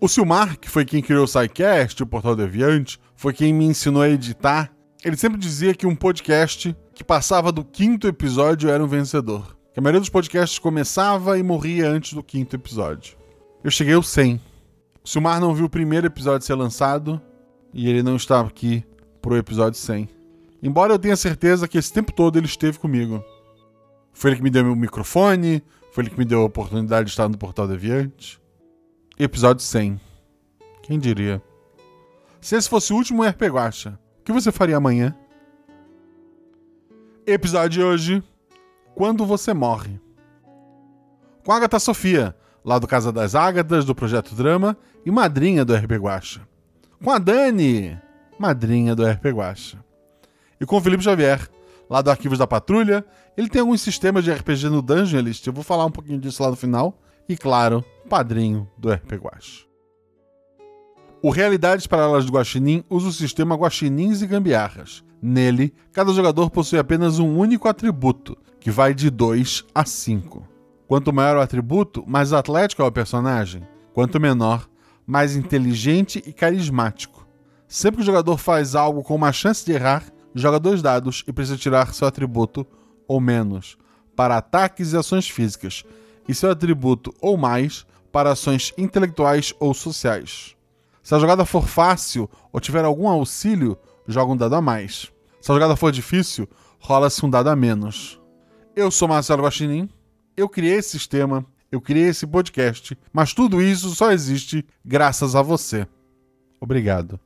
O Silmar, que foi quem criou o SciCast, o Portal Deviante, foi quem me ensinou a editar. Ele sempre dizia que um podcast que passava do quinto episódio era um vencedor. Que a maioria dos podcasts começava e morria antes do quinto episódio. Eu cheguei ao 100. O Silmar não viu o primeiro episódio ser lançado e ele não estava aqui pro episódio 100. Embora eu tenha certeza que esse tempo todo ele esteve comigo. Foi ele que me deu meu microfone, foi ele que me deu a oportunidade de estar no Portal Deviante. Episódio 100. Quem diria? Se esse fosse o último RP Guacha, o que você faria amanhã? Episódio de hoje: Quando você morre. Com Agatha Sofia, lá do Casa das Ágatas, do Projeto Drama, e madrinha do RP Guacha. Com a Dani, madrinha do RP Guacha. E com o Felipe Xavier, lá do Arquivos da Patrulha. Ele tem alguns sistemas de RPG no Dungeonist, eu vou falar um pouquinho disso lá no final. E claro, padrinho do RP Guacha. O Realidades Paralelas do Guaxinim usa o sistema Guaxinins e Gambiarras. Nele, cada jogador possui apenas um único atributo, que vai de 2 a 5. Quanto maior o atributo, mais atlético é o personagem. Quanto menor, mais inteligente e carismático. Sempre que o jogador faz algo com uma chance de errar, joga dois dados e precisa tirar seu atributo ou menos para ataques e ações físicas, e seu atributo ou mais para ações intelectuais ou sociais. Se a jogada for fácil ou tiver algum auxílio, joga um dado a mais. Se a jogada for difícil, rola-se um dado a menos. Eu sou Marcelo Guaxinim, eu criei esse sistema, eu criei esse podcast, mas tudo isso só existe graças a você. Obrigado.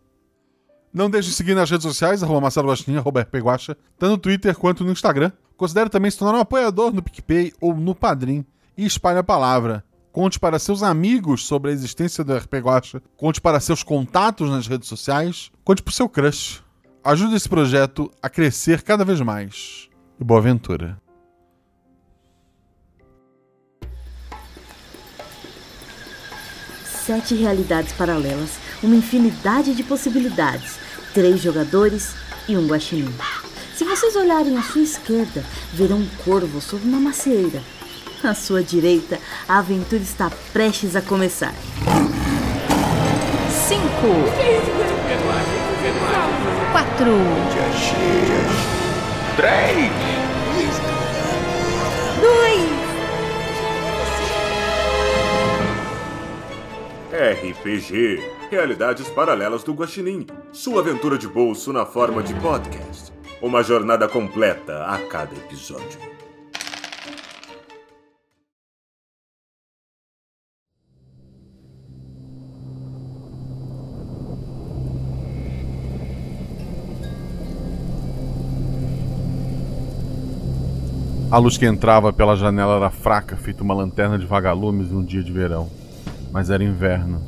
Não deixe de seguir nas redes sociais, arroba Marcelo Guaxinim, arroba tanto no Twitter quanto no Instagram. Considere também se tornar um apoiador no PicPay ou no Padrim e espalhe a palavra. Conte para seus amigos sobre a existência do RP Guacha. Conte para seus contatos nas redes sociais. Conte para o seu crush. Ajude esse projeto a crescer cada vez mais. E boa aventura. Sete realidades paralelas, uma infinidade de possibilidades, três jogadores e um guaxinim. Se vocês olharem à sua esquerda, verão um corvo sob uma macieira. À sua direita, a aventura está prestes a começar. Cinco. Quatro. Três. Dois. RPG Realidades Paralelas do Guaxinim. Sua aventura de bolso na forma de podcast. Uma jornada completa a cada episódio. A luz que entrava pela janela era fraca, feita uma lanterna de vagalumes em um dia de verão. Mas era inverno.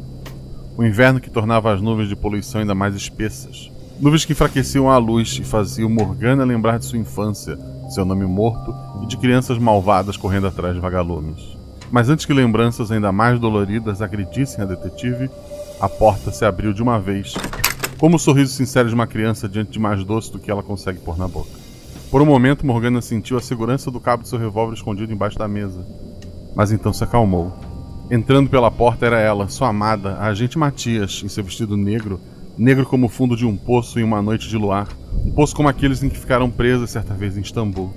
O inverno que tornava as nuvens de poluição ainda mais espessas. Nuvens que enfraqueciam a luz e faziam Morgana lembrar de sua infância, seu nome morto e de crianças malvadas correndo atrás de vagalumes. Mas antes que lembranças ainda mais doloridas agredissem a detetive, a porta se abriu de uma vez, como o sorriso sincero de uma criança diante de mais doce do que ela consegue pôr na boca. Por um momento, Morgana sentiu a segurança do cabo de seu revólver escondido embaixo da mesa. Mas então se acalmou. Entrando pela porta era ela, sua amada, a agente Matias, em seu vestido negro, negro como o fundo de um poço em uma noite de luar, um poço como aqueles em que ficaram presas certa vez em Istambul.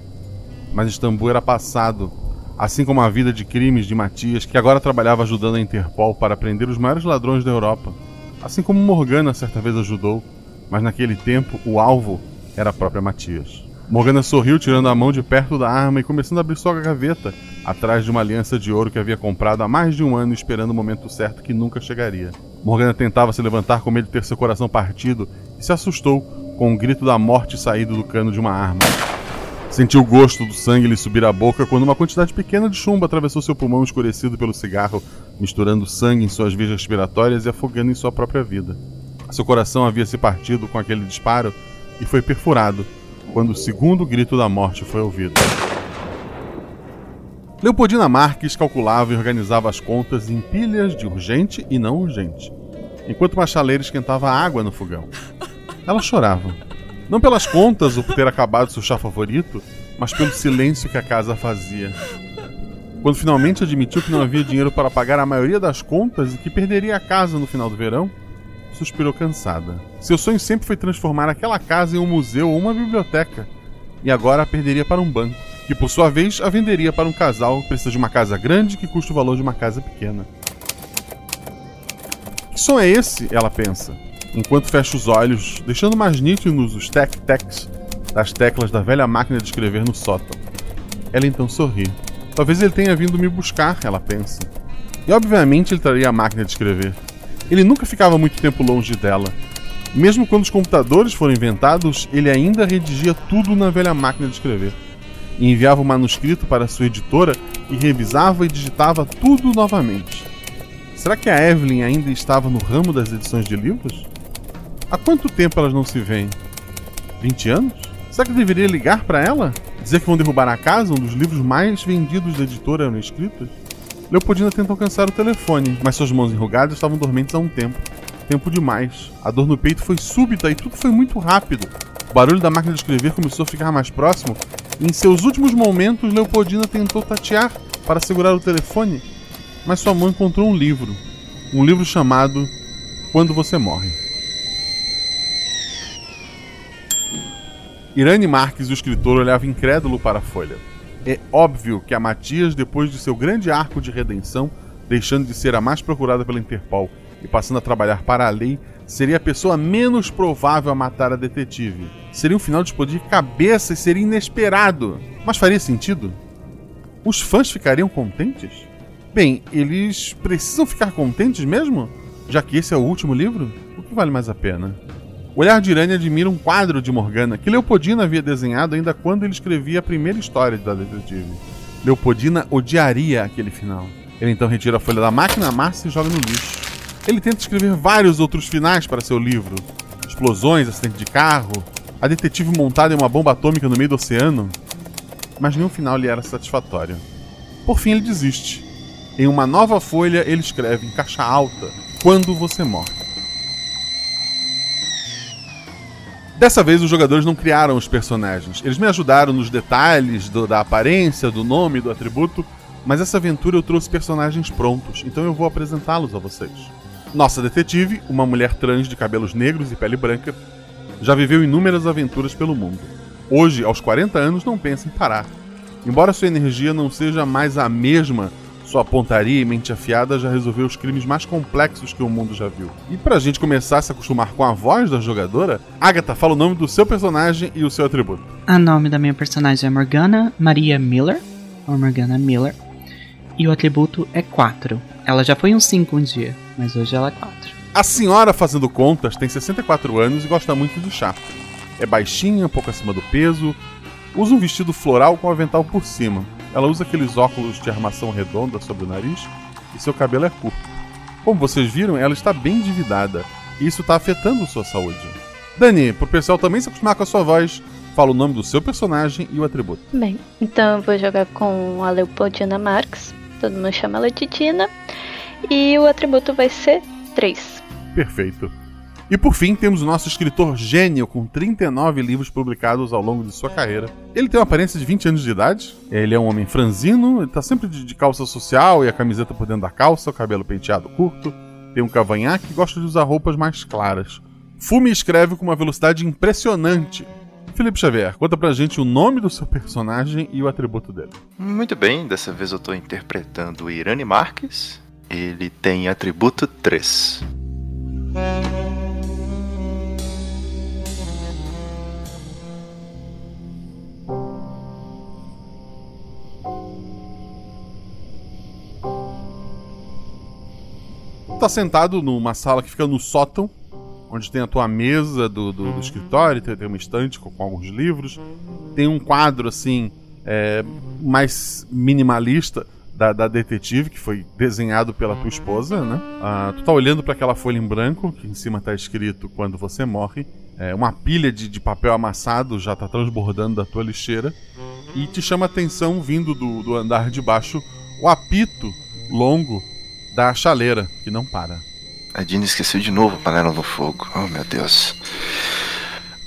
Mas Istambul era passado, assim como a vida de crimes de Matias, que agora trabalhava ajudando a Interpol para prender os maiores ladrões da Europa. Assim como Morgana certa vez ajudou, mas naquele tempo o alvo era a própria Matias. Morgana sorriu, tirando a mão de perto da arma e começando a abrir sua gaveta, atrás de uma aliança de ouro que havia comprado há mais de um ano, esperando o momento certo que nunca chegaria. Morgana tentava se levantar com medo de ter seu coração partido e se assustou com o grito da morte saído do cano de uma arma. Sentiu o gosto do sangue lhe subir à boca quando uma quantidade pequena de chumbo atravessou seu pulmão escurecido pelo cigarro, misturando sangue em suas vias respiratórias e afogando em sua própria vida. Seu coração havia se partido com aquele disparo e foi perfurado, quando o segundo grito da morte foi ouvido. Leopoldina Marques calculava e organizava as contas em pilhas de urgente e não urgente, enquanto uma esquentava água no fogão. Ela chorava. Não pelas contas ou por ter acabado seu chá favorito, mas pelo silêncio que a casa fazia. Quando finalmente admitiu que não havia dinheiro para pagar a maioria das contas e que perderia a casa no final do verão, suspirou cansada. Seu sonho sempre foi transformar aquela casa em um museu ou uma biblioteca, e agora a perderia para um banco, que por sua vez a venderia para um casal que precisa de uma casa grande que custa o valor de uma casa pequena. Que som é esse? Ela pensa, enquanto fecha os olhos, deixando mais nítidos os tec-tecs das teclas da velha máquina de escrever no sótão. Ela então sorri. Talvez ele tenha vindo me buscar, ela pensa. E obviamente ele traria a máquina de escrever. Ele nunca ficava muito tempo longe dela. Mesmo quando os computadores foram inventados, ele ainda redigia tudo na velha máquina de escrever. Enviava o manuscrito para sua editora e revisava e digitava tudo novamente. Será que a Evelyn ainda estava no ramo das edições de livros? Há quanto tempo elas não se veem? 20 anos? Será que eu deveria ligar para ela? Dizer que vão derrubar a casa, um dos livros mais vendidos da editora eram escritos? Leopoldina tenta alcançar o telefone, mas suas mãos enrugadas estavam dormentes há um tempo. Tempo demais. A dor no peito foi súbita e tudo foi muito rápido. O barulho da máquina de escrever começou a ficar mais próximo, e em seus últimos momentos, Leopoldina tentou tatear para segurar o telefone, mas sua mão encontrou um livro. Um livro chamado Quando Você Morre. Irane Marques, o escritor, olhava incrédulo para a folha. É óbvio que a Matias, depois de seu grande arco de redenção, deixando de ser a mais procurada pela Interpol e passando a trabalhar para a lei, seria a pessoa menos provável a matar a detetive. Seria um final de explodir cabeça e seria inesperado. Mas faria sentido? Os fãs ficariam contentes? Bem, eles precisam ficar contentes mesmo? Já que esse é o último livro? O que vale mais a pena? O olhar de Irene admira um quadro de Morgana que Leopoldina havia desenhado ainda quando ele escrevia a primeira história da detetive. Leopoldina odiaria aquele final. Ele então retira a folha da máquina, amassa e joga no lixo. Ele tenta escrever vários outros finais para seu livro: explosões, acidente de carro, a detetive montada em uma bomba atômica no meio do oceano. Mas nenhum final lhe era satisfatório. Por fim, ele desiste. Em uma nova folha, ele escreve em caixa alta: Quando você morre. Dessa vez os jogadores não criaram os personagens. Eles me ajudaram nos detalhes do, da aparência, do nome, do atributo, mas essa aventura eu trouxe personagens prontos, então eu vou apresentá-los a vocês. Nossa detetive, uma mulher trans de cabelos negros e pele branca, já viveu inúmeras aventuras pelo mundo. Hoje, aos 40 anos, não pensa em parar. Embora sua energia não seja mais a mesma sua pontaria e mente afiada já resolveu os crimes mais complexos que o mundo já viu. E pra gente começar a se acostumar com a voz da jogadora, Agatha, fala o nome do seu personagem e o seu atributo. O nome da minha personagem é Morgana Maria Miller, ou Morgana Miller, e o atributo é 4. Ela já foi um 5 um dia, mas hoje ela é 4. A senhora fazendo contas tem 64 anos e gosta muito de chá. É baixinha, pouco acima do peso, usa um vestido floral com avental por cima ela usa aqueles óculos de armação redonda sobre o nariz e seu cabelo é curto. Como vocês viram, ela está bem endividada e isso está afetando sua saúde. Dani, pro pessoal também se acostumar com a sua voz, fala o nome do seu personagem e o atributo. Bem, então eu vou jogar com a Leopoldina Marx, todo mundo chama ela de Tina, e o atributo vai ser 3. Perfeito. E por fim, temos o nosso escritor gênio com 39 livros publicados ao longo de sua carreira. Ele tem uma aparência de 20 anos de idade, ele é um homem franzino, ele tá sempre de, calça social e a camiseta por dentro da calça, o cabelo penteado curto, tem um cavanhaque e gosta de usar roupas mais claras. Fume escreve com uma velocidade impressionante. Felipe Xavier, conta pra gente o nome do seu personagem e o atributo dele. Muito bem, dessa vez eu tô interpretando o Irani Marques. Ele tem atributo 3. Tá sentado numa sala que fica no sótão, onde tem a tua mesa do, do, do escritório, tem, tem, uma estante com, com, alguns livros, tem um quadro assim é, mais minimalista da, da, detetive que foi desenhado pela tua esposa, né? Ah, tu tá olhando para aquela folha em branco que em cima tá escrito quando você morre. É, uma pilha de, de, papel amassado já tá transbordando da tua lixeira e te chama a atenção vindo do, do andar de baixo o apito longo da chaleira, que não para. A Dina esqueceu de novo a panela no fogo. Oh, meu Deus.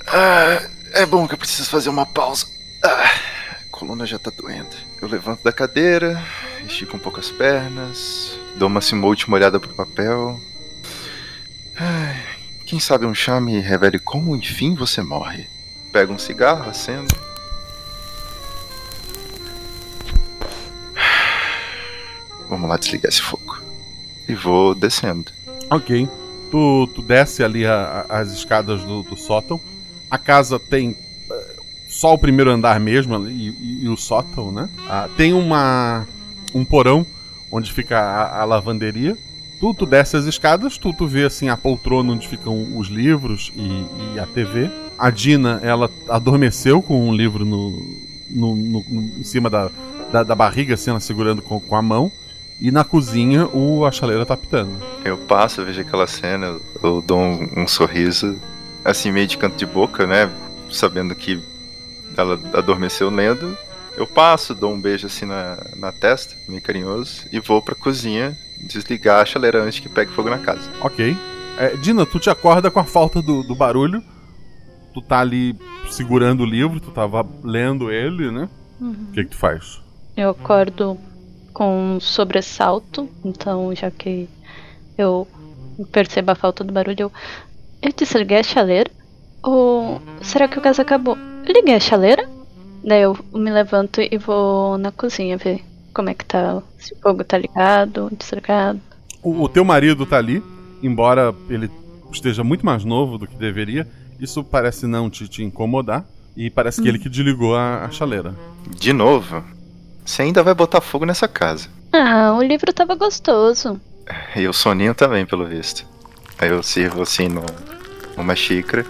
Ah, é bom que eu preciso fazer uma pausa. Ah, a coluna já tá doendo. Eu levanto da cadeira estico um pouco as pernas, dou uma, assim, uma última olhada pro papel. Ai, quem sabe um chá me revele como enfim você morre. Pego um cigarro, acendo. Vamos lá desligar esse fogo. E vou descendo. Ok. Tu, tu desce ali a- a- as escadas do, do sótão. A casa tem eh, só o primeiro andar mesmo ali, e, e o sótão, né? Ah, tem uma um porão onde fica a, a lavanderia. Tu, tu desce as escadas, tu, tu vê assim a poltrona onde ficam os livros e, e a TV. A Dina, ela adormeceu com um livro no, no, no- no- em cima da, da, da barriga, assim, ela segurando com, com a mão. E na cozinha, o, a chaleira tá pitando. Eu passo, eu vejo aquela cena, eu, eu dou um, um sorriso, assim, meio de canto de boca, né? Sabendo que ela adormeceu lendo. Eu passo, dou um beijo assim na, na testa, meio carinhoso, e vou pra cozinha desligar a chaleira antes que pegue fogo na casa. Ok. É, Dina, tu te acorda com a falta do, do barulho. Tu tá ali segurando o livro, tu tava lendo ele, né? O que que tu faz? Eu acordo com um sobressalto, então já que eu percebo a falta do barulho, eu, eu desliguei a chaleira? Ou será que o gás acabou? Eu liguei a chaleira? Daí eu me levanto e vou na cozinha ver como é que tá, se o fogo tá ligado, desligado. O, o teu marido tá ali, embora ele esteja muito mais novo do que deveria, isso parece não te, te incomodar. E parece que ele que desligou a, a chaleira. De novo, você ainda vai botar fogo nessa casa. Ah, o livro tava gostoso. E o soninho também, pelo visto. Aí eu sirvo assim no, numa xícara.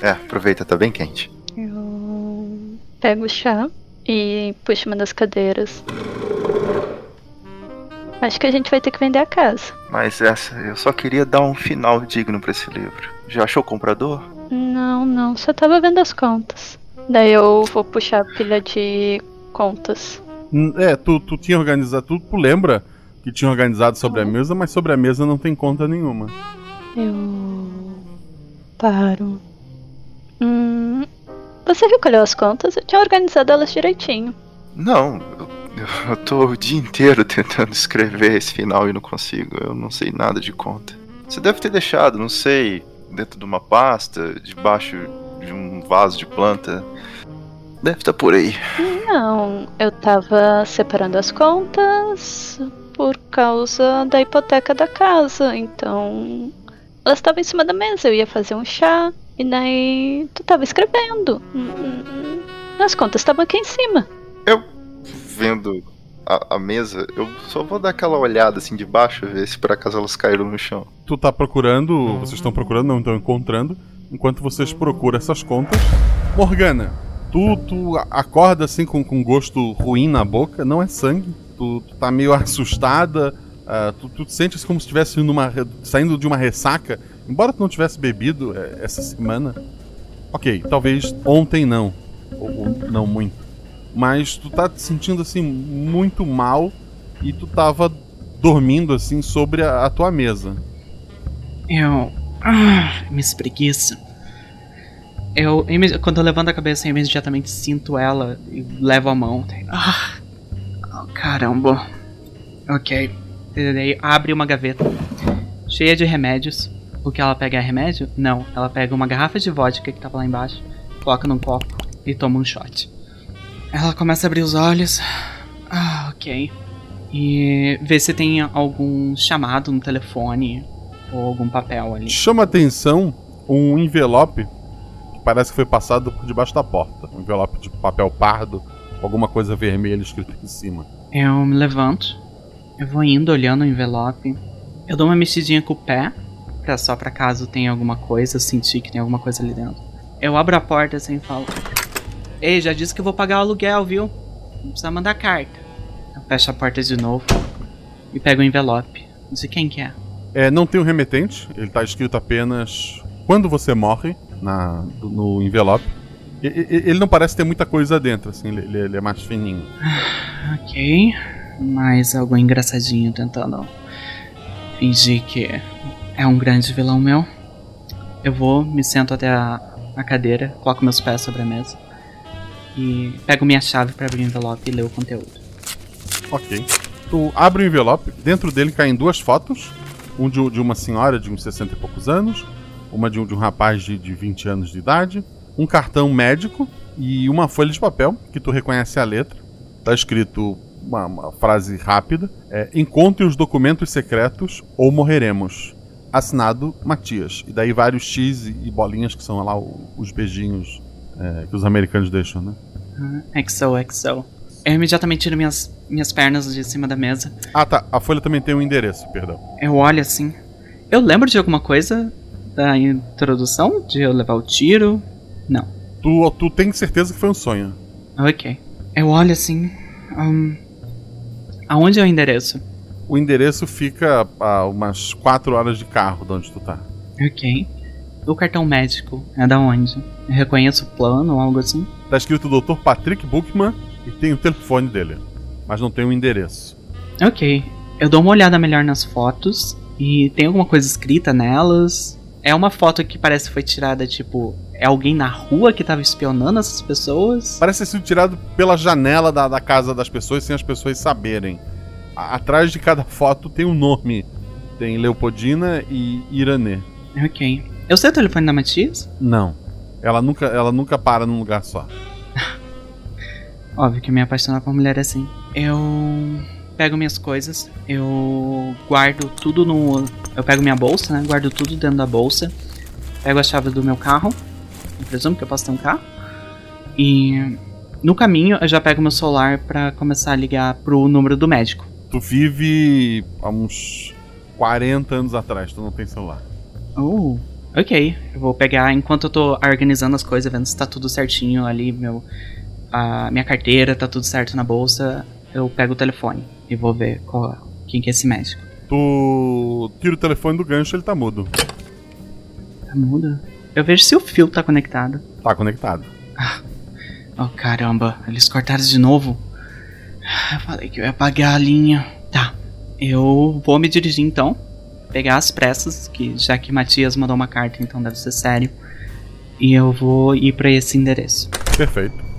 É, aproveita, tá bem quente. Eu pego o chá e puxo uma das cadeiras. Acho que a gente vai ter que vender a casa. Mas essa, eu só queria dar um final digno pra esse livro. Já achou comprador? Não, não, só tava vendo as contas. Daí eu vou puxar a pilha de contas. É, tu, tu tinha organizado, tu, tu lembra que tinha organizado sobre a mesa, mas sobre a mesa não tem conta nenhuma. Eu paro. Hum, você recolheu as contas? Eu tinha organizado elas direitinho. Não, eu, eu tô o dia inteiro tentando escrever esse final e não consigo. Eu não sei nada de conta. Você deve ter deixado, não sei, dentro de uma pasta, debaixo de um vaso de planta. Deve estar por aí. Não, eu tava separando as contas por causa da hipoteca da casa, então elas estavam em cima da mesa, eu ia fazer um chá e daí tu tava escrevendo. Hum, hum, hum. As contas estavam aqui em cima. Eu, vendo a, a mesa, eu só vou dar aquela olhada assim de baixo, ver se por acaso elas caíram no chão. Tu tá procurando, vocês estão procurando, não estão encontrando. Enquanto vocês procuram essas contas. Morgana, tu, tu acorda assim com, com gosto ruim na boca, não é sangue. Tu, tu tá meio assustada. ah, tu, tu te sente assim como se estivesse saindo de uma ressaca. Embora tu não tivesse bebido eh, essa semana. Ok, talvez ontem não. Ou, ou não muito. Mas tu tá te sentindo assim muito mal e tu tava dormindo assim sobre a, a tua mesa. Eu. Ah, me espreguiça. Eu, quando eu levanto a cabeça, eu imediatamente sinto ela e levo a mão. Ah, oh, caramba. Ok. Daí abre uma gaveta cheia de remédios. O que ela pega é remédio? Não, ela pega uma garrafa de vodka que tava lá embaixo, coloca num copo e toma um shot. Ela começa a abrir os olhos. Ah, ok. E vê se tem algum chamado no telefone ou algum papel ali. Chama atenção um envelope parece que foi passado por debaixo da porta. Um envelope de papel pardo, com alguma coisa vermelha escrita em cima. Eu me levanto, eu vou indo olhando o envelope. Eu dou uma mexidinha com o pé, pra só pra caso tenha alguma coisa, eu sentir que tem alguma coisa ali dentro. Eu abro a porta assim e falo: Ei, já disse que eu vou pagar o aluguel, viu? Não precisa mandar carta. Eu fecho a porta de novo e pego o envelope. Não sei quem que é. É, não tem um remetente, ele tá escrito apenas quando você morre na, no envelope. E- e- Ele não parece ter muita coisa dentro, assim, ele, ele é mais fininho. Ok. Mais algo engraçadinho tentando fingir que é um grande vilão meu. Eu vou, me sento até a, a cadeira, coloco meus pés sobre a mesa e pego minha chave para abrir o envelope e ler o conteúdo. Ok. Tu abre o envelope, dentro dele caem duas fotos. Um de, de uma senhora de uns 60 e poucos anos, uma de um, de um rapaz de, de 20 anos de idade, um cartão médico e uma folha de papel que tu reconhece a letra. Tá escrito uma, uma frase rápida: é, Encontre os documentos secretos ou morreremos. Assinado Matias. E daí vários X e, e bolinhas que são lá o- os beijinhos é, que os americanos deixam, né? Ah, XO, XO. Eu imediatamente tiro minhas, minhas pernas de cima da mesa. Ah, tá. A folha também tem um endereço, perdão. Eu olho assim. Eu lembro de alguma coisa da introdução? De eu levar o tiro? Não. Tu, tu tem certeza que foi um sonho. Ok. Eu olho assim. hum, aonde é o endereço? O endereço fica a umas 4 horas de carro de onde tu tá. Ok. O cartão médico é da onde? Eu reconheço o plano ou algo assim? Tá escrito Dr. Patrick Bookman e tem o telefone dele, mas não tem o endereço. Ok. Eu dou uma olhada melhor nas fotos e tem alguma coisa escrita nelas. É uma foto que parece que foi tirada, tipo, é alguém na rua que tava espionando essas pessoas? Parece ter sido tirado pela janela da, da casa das pessoas sem as pessoas saberem. A- atrás de cada foto tem um nome. Tem Leopoldina e Iranê. Ok. Eu sei o telefone da Matias? Não. Ela nunca, ela nunca para num lugar só. Óbvio que me apaixonar por mulher é assim. Eu pego minhas coisas, eu guardo tudo no. Eu pego minha bolsa, né? Guardo tudo dentro da bolsa. Pego a chave do meu carro. Eu presumo que eu posso ter um carro. E no caminho eu já pego meu celular pra começar a ligar pro número do médico. Tu vive há uns 40 anos atrás, tu não tem celular. Oh, ok. Eu vou pegar enquanto eu tô organizando as coisas, vendo se tá tudo certinho ali, meu. A minha carteira, tá tudo certo na bolsa. Eu pego o telefone e vou ver qual, quem que é esse médico. Tu tira o telefone do gancho, ele tá mudo. Tá mudo? Eu vejo se o fio tá conectado. Tá conectado. Oh caramba, eles cortaram de novo. Eu falei que eu ia apagar a linha. Tá, eu vou me dirigir então. Pegar as pressas, que já que Matias mandou uma carta, então deve ser sério. E eu vou ir pra esse endereço. Perfeito.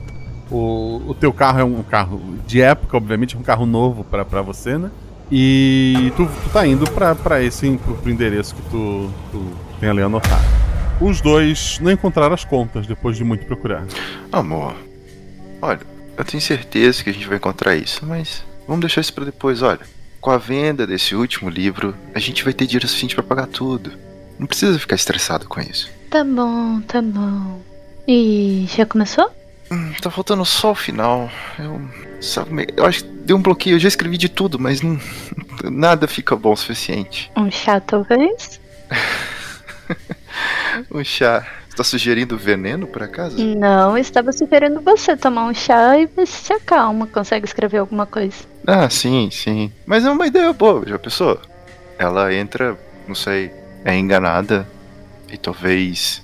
O, o teu carro é um carro de época, obviamente, é um carro novo pra, pra você, né? E tu, tu tá indo pra, pra esse pro, pro endereço que tu, tu tem ali anotado. Os dois não encontraram as contas depois de muito procurar. Amor, olha, eu tenho certeza que a gente vai encontrar isso, mas vamos deixar isso pra depois, olha. Com a venda desse último livro, a gente vai ter dinheiro suficiente pra pagar tudo. Não precisa ficar estressado com isso. Tá bom, tá bom. E já começou? Hum, tá faltando só o final. Eu, sabe, eu acho que deu um bloqueio. Eu já escrevi de tudo, mas não, nada fica bom o suficiente. Um chá, talvez? Um chá. Você tá sugerindo veneno, por acaso? Não, estava sugerindo você tomar um chá e ver se se acalma. Consegue escrever alguma coisa. Ah, sim, sim. Mas é uma ideia boa, já pensou? Ela entra, não sei, é enganada e talvez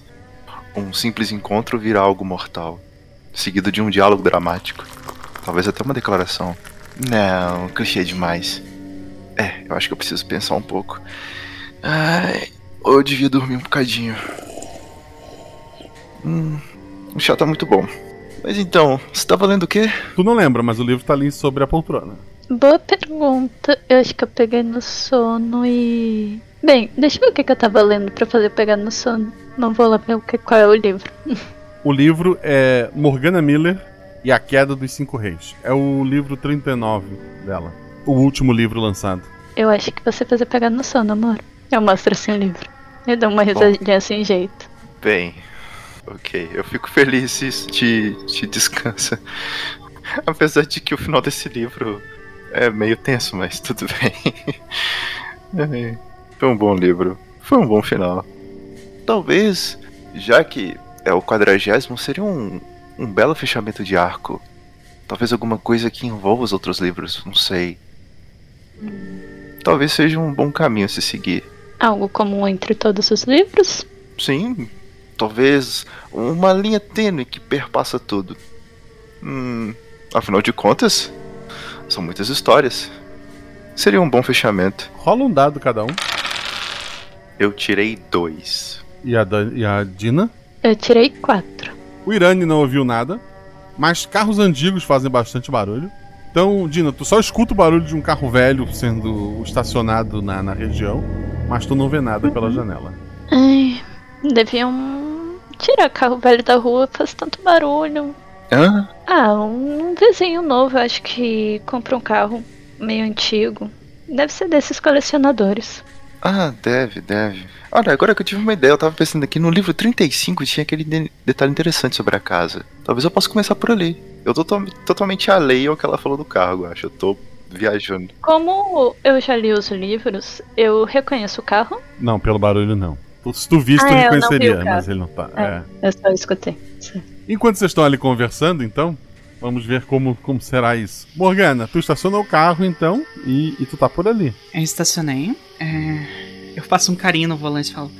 um simples encontro vira algo mortal, seguido de um diálogo dramático. Talvez até uma declaração. Não, clichê demais. É, eu acho que eu preciso pensar um pouco. Ai, eu devia dormir um bocadinho. Hum, o chá tá muito bom. Mas então, você tá valendo o quê? Tu não lembra, mas o livro tá ali sobre a poltrona. Boa pergunta. Eu acho que eu peguei no sono e. Bem, deixa eu ver o que, que eu tava lendo pra fazer eu pegar no sono. Não vou lá ver o que, qual é o livro. O livro é Morgana Miller e a Queda dos Cinco Reis. É o livro 39 dela. O último livro lançado. Eu acho que você fez eu pegar no sono, amor. Eu mostro assim o livro. Eu dou uma risadinha sem jeito. Bem, ok. Eu fico feliz se isso te, te descansa. Apesar de que o final desse livro é meio tenso, mas tudo bem. É, Foi um bom livro. Foi um bom final. Talvez, já que é o quadragésimo, seria um, um belo fechamento de arco. Talvez alguma coisa que envolva os outros livros, não sei. Talvez seja um bom caminho a se seguir. Algo comum entre todos os livros? Sim, talvez uma linha tênue que perpassa tudo. Hum, afinal de contas, são muitas histórias. Seria um bom fechamento. Rola um dado cada um. Eu tirei dois. E a, Dan- e a Dina. Eu tirei quatro. O Irani não ouviu nada, mas carros antigos fazem bastante barulho. Então, Dina, tu só escuta o barulho de um carro velho sendo estacionado na, na região, mas tu não vê nada pela janela. Ai, deviam tirar carro velho da rua, faz tanto barulho. Hã? Ah, um vizinho novo, acho que comprou um carro meio antigo. Deve ser desses colecionadores. Ah, deve, deve. Olha, agora que eu tive uma ideia, eu tava pensando aqui no livro 35 tinha aquele de- detalhe interessante sobre a casa. Talvez eu possa começar por ali. Eu tô to- totalmente alheio ao que ela falou do carro, eu acho. Eu tô viajando. Como eu já li os livros, eu reconheço o carro. Não, pelo barulho não. Tu- Se tu visse, tu Ah, é, eu não vi o reconheceria, mas ele não tá. É. é. Eu só escutei. Sim. Enquanto vocês estão ali conversando, então, vamos ver como, como será isso. Morgana, tu estaciona o carro, então, e, e tu tá por ali. Eu estacionei. é, Eu faço um carinho no volante e falo.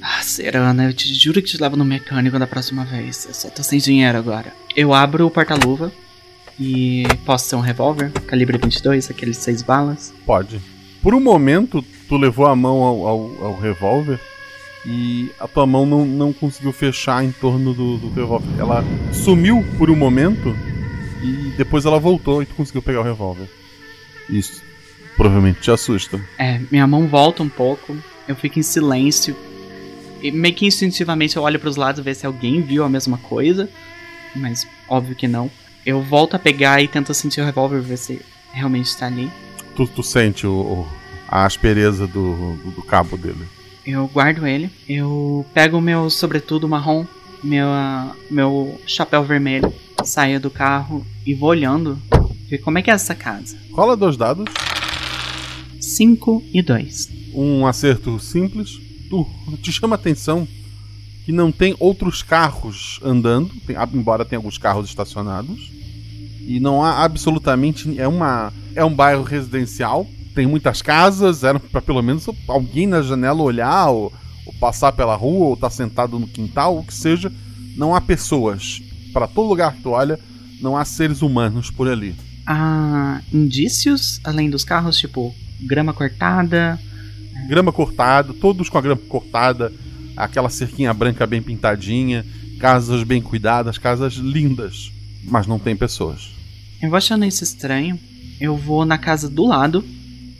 Ah, Serana, eu te juro que te levo no mecânico da próxima vez. Eu só tô sem dinheiro agora. Eu abro o porta-luva e posso ser um revólver, calibre 22, aqueles seis balas. Pode. Por um momento, tu levou a mão ao, ao, ao revólver e a tua mão não, não conseguiu fechar em torno do, do revólver. Ela sumiu por um momento e depois ela voltou e tu conseguiu pegar o revólver. Isso provavelmente te assusta. É, minha mão volta um pouco, eu fico em silêncio. E meio que instintivamente eu olho pros lados ver se alguém viu a mesma coisa. Mas óbvio que não. Eu volto a pegar e tento sentir o revólver ver se realmente está ali. Tu, tu sente o, o- a aspereza do, do, do cabo dele. Eu guardo ele. Eu pego o meu sobretudo marrom, meu, meu chapéu vermelho, saio do carro e vou olhando. Ver como é que é essa casa. Rola dois dados. 5 e 2. um acerto simples. Tu te chama a atenção que não tem outros carros andando, tem- embora tenha alguns carros estacionados. E não há absolutamente é uma é um bairro residencial, tem muitas casas, era para pelo menos alguém na janela olhar ou, ou passar pela rua ou estar sentado no quintal, o que seja. Não há pessoas. Para todo lugar que tu olha, não há seres humanos por ali. Há indícios além dos carros, tipo grama cortada. grama cortada, todos com a grama cortada, aquela cerquinha branca bem pintadinha, casas bem cuidadas, casas lindas, mas não tem pessoas. Eu vou achando isso estranho. Eu vou na casa do lado,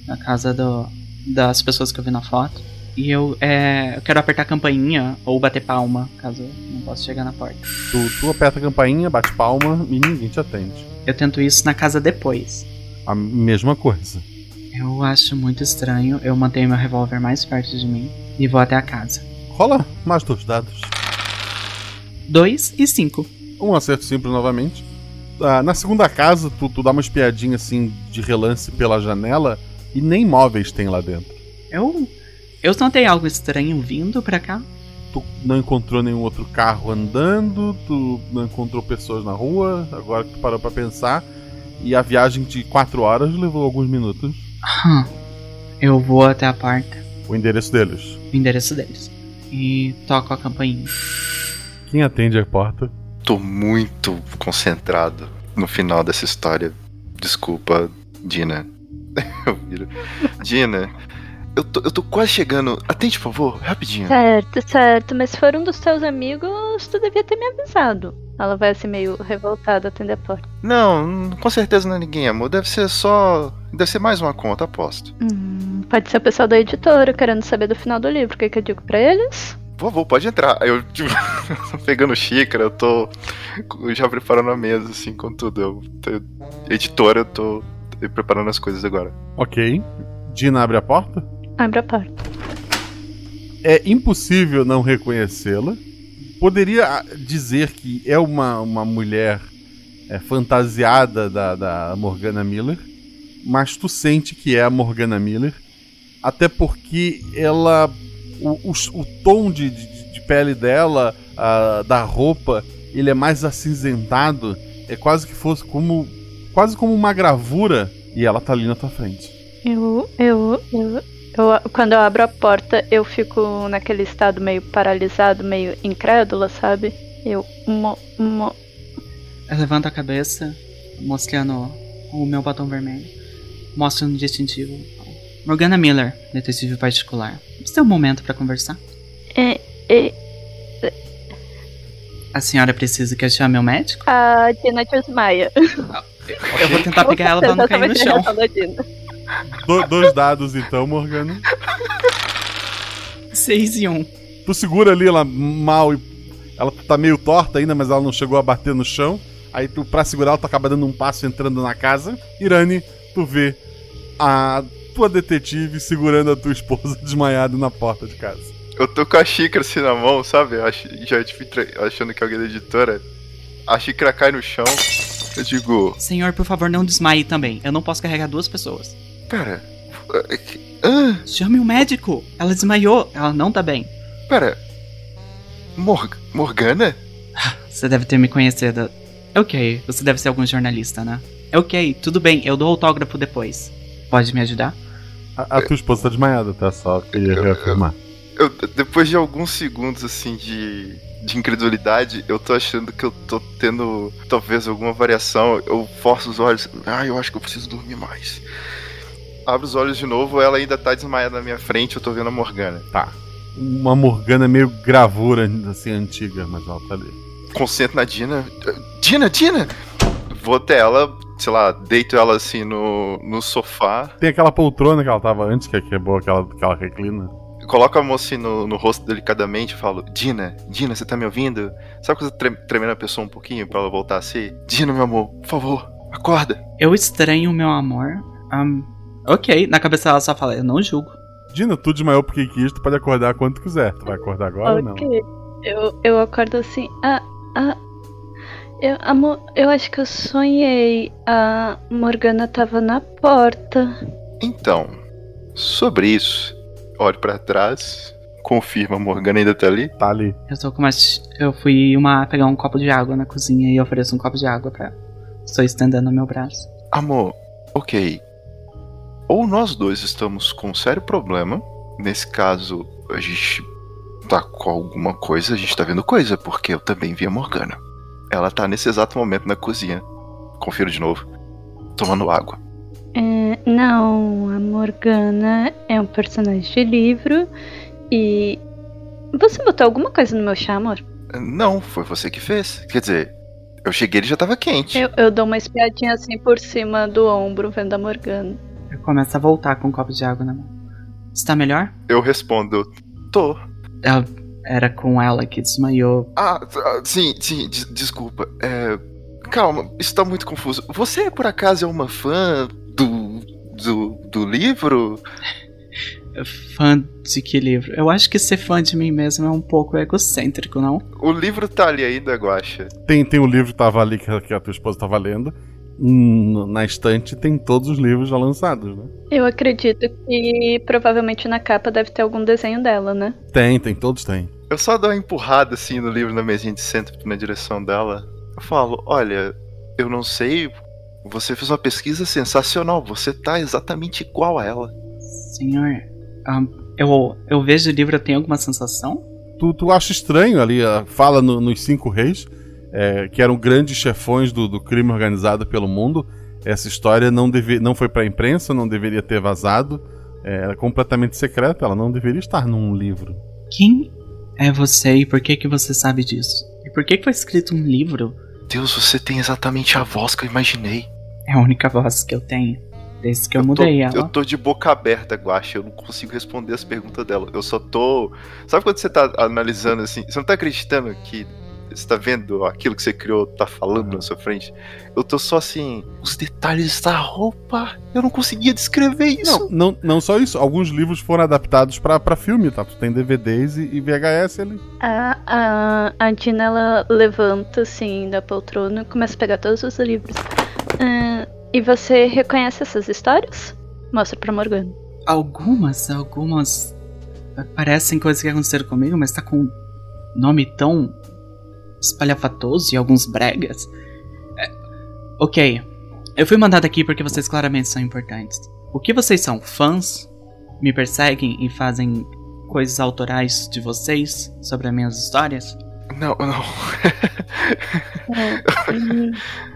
na casa do, das pessoas que eu vi na foto. E eu, é, eu quero apertar a campainha ou bater palma, caso eu não possa chegar na porta. Tu, tu aperta a campainha, bate palma e ninguém te atende. Eu tento isso na casa depois. A mesma coisa. Eu acho muito estranho. Eu mantenho meu revólver mais perto de mim e vou até a casa. Rola mais dois dados. 2 e 5. Um acerto simples novamente. Ah, na segunda casa, tu, tu dá uma espiadinha assim de relance pela janela e nem móveis tem lá dentro. Eu. Eu notei algo estranho vindo pra cá. Tu não encontrou nenhum outro carro andando, tu não encontrou pessoas na rua, agora que tu parou pra pensar. E a viagem de quatro horas levou alguns minutos. Hum. Eu vou até a porta, O endereço deles. o endereço deles. E toco a campainha. Quem atende a porta? Tô muito concentrado no final dessa história. Desculpa, Dina. Eu viro. Dina, eu tô, eu tô quase chegando. Atende, por favor, rapidinho. Certo, certo. Mas se for um dos teus amigos, tu devia ter me avisado. Ela vai assim meio revoltada atender a porta. Não, com certeza não é ninguém, amor. Deve ser só. Deve ser mais uma conta, aposto. Hum, pode ser o pessoal da editora querendo saber do final do livro. O que, que eu digo pra eles? Favor, pode entrar. Eu, tipo, tô pegando xícara, eu tô já preparando a mesa, assim, com tudo. Eu, tô- editora, eu tô preparando as coisas agora. Ok. Dina abre a porta. Abre a porta. É impossível não reconhecê-la. Poderia dizer que é uma, uma mulher é, fantasiada da, da Morgana Miller, mas tu sente que é a Morgana Miller, até porque ela. O, o, o tom de, de, de pele dela, ah, da roupa, ele é mais acinzentado. É quase que fosse como. quase como uma gravura, e ela tá ali na tua frente. Eu, eu, eu, eu. Quando eu abro a porta, eu fico naquele estado meio paralisado, meio incrédula, sabe? Eu. Mo, mo, Eu levanto a cabeça, mostrando o meu batom vermelho. Mostro um distintivo. Morgana Miller, detetive particular. Você tem um momento pra conversar? é, é, A senhora precisa que eu chame o médico? a Tina desmaia. Eu vou tentar pegar ela pra não cair no chão. Do- dois dados então, Morgana. 6 e 1. Um. Tu segura ali ela mal e. Ela tá meio torta ainda, mas ela não chegou a bater no chão. Aí tu, pra segurar, ela tu acaba dando um passo entrando na casa. Irani, tu vê a tua detetive segurando a tua esposa desmaiada na porta de casa. Eu tô com a xícara assim na mão, sabe? Já tipo, achando que alguém da editora. A xícara cai no chão. Eu digo, Senhor, por favor, não desmaie também. Eu não posso carregar duas pessoas. Pera. é Ah, Chame um médico. Ela desmaiou. Ela não tá bem. pera. Mor Morgana? Você deve ter me conhecido. Ok, você deve ser algum jornalista, né? Ok, tudo bem, eu dou autógrafo depois. Pode me ajudar? A, a tua esposa tá desmaiada, tá? Só queria reafirmar. Eu, depois de alguns segundos assim de, de incredulidade, eu tô achando que eu tô tendo talvez alguma variação. Eu forço os olhos. Ah, eu acho que eu preciso dormir mais. Abro os olhos de novo, ela ainda tá desmaiada na minha frente, eu tô vendo a Morgana. Tá. Uma Morgana meio gravura, assim, antiga, mas ela tá ali. Concentro na Dina. Dina, Dina! Vou até ela, sei lá, deito ela assim no, no sofá, Tem aquela poltrona que ela tava antes, que é, que é boa, que ela, que ela reclina. coloco a mão assim no, no rosto delicadamente e falo: Dina, Dina, você tá me ouvindo? Sabe quando você tre tremendo a pessoa um pouquinho pra ela voltar a ser? Dina, meu amor, por favor, acorda. Eu estranho meu amor. Ahn, ok, na cabeça ela só fala, eu não julgo. Dina, tu desmaiou porque quis, tu pode acordar quando quiser. Tu vai acordar agora ou não? Ok. Eu, eu acordo assim. Ah, ah. Eu, amor, eu acho que eu sonhei. A Morgana tava na porta. Então, sobre isso, olho pra trás, confirma a Morgana ainda tá ali. Tá ali. Eu tô com uma. ch- Eu fui uma pegar um copo de água na cozinha e ofereço um copo de água pra ela. Estou estendendo meu braço. Amor, ok. Ou nós dois estamos com um sério problema. Nesse caso, a gente tá com alguma coisa, a gente tá vendo coisa, porque eu também vi a Morgana. Ela tá nesse exato momento na cozinha. Confiro de novo. Tomando água. É, não, a Morgana é um personagem de livro. E. Você botou alguma coisa no meu chá, amor? Não, foi você que fez. Quer dizer, eu cheguei e ele já tava quente. Eu, eu dou uma espiadinha assim por cima do ombro, vendo a Morgana. Eu começo a voltar com um copo de água na mão. Está melhor? Eu respondo, tô. Ela- Era com ela que desmaiou. Ah, ah, sim, sim, des- desculpa. É, calma, isso tá muito confuso. Você, por acaso, é uma fã do, do, do livro? Fã de que livro? Eu acho que ser fã de mim mesmo é um pouco egocêntrico, não? O livro tá ali ainda, Guaxa. Tem, tem o livro que tava ali, que a, que a tua esposa tava lendo. Na estante tem todos os livros já lançados, né? Eu acredito que provavelmente na capa deve ter algum desenho dela, né? Tem, tem, todos tem. Eu só dou uma empurrada assim no livro na mesinha de centro na direção dela. Eu falo, olha, eu não sei. Você fez uma pesquisa sensacional. Você tá exatamente igual a ela. Senhor, ahn, eu, eu vejo o livro, eu tenho alguma sensação? Tu, tu acha estranho ali, a fala no- nos Cinco Reis, é, que eram grandes chefões do, do crime organizado pelo mundo. Essa história não, deve, não foi pra imprensa, não deveria ter vazado. É, era completamente secreta, ela não deveria estar num livro. Quem é você e por que que você sabe disso? E por que que foi escrito um livro? Deus, você tem exatamente a voz que eu imaginei. É a única voz que eu tenho. Desde que eu, tô, mudei ela. eu tô de boca aberta, Guaxa. Eu não consigo responder as perguntas dela. Eu só tô. Sabe quando você tá analisando assim? Você não tá acreditando que você tá vendo aquilo que você criou tá falando na sua frente? Eu tô só assim. Os detalhes da roupa. Eu não conseguia descrever isso. Não, não, não só isso, alguns livros foram adaptados pra, pra filme, tá? Tu tem DVDs e, e VHS ali. A, a, a Dina ela levanta assim da poltrona e começa a pegar todos os livros. Ah, e você reconhece essas histórias? Mostra pra Morgana. Algumas, algumas parecem coisas que aconteceram comigo, mas tá com um nome tão espalhafatoso e alguns bregas. É, ok, eu fui mandado aqui porque vocês claramente são importantes. O que vocês são? Fãs? Me perseguem e fazem coisas autorais de vocês sobre as minhas histórias? Não, não. Hum,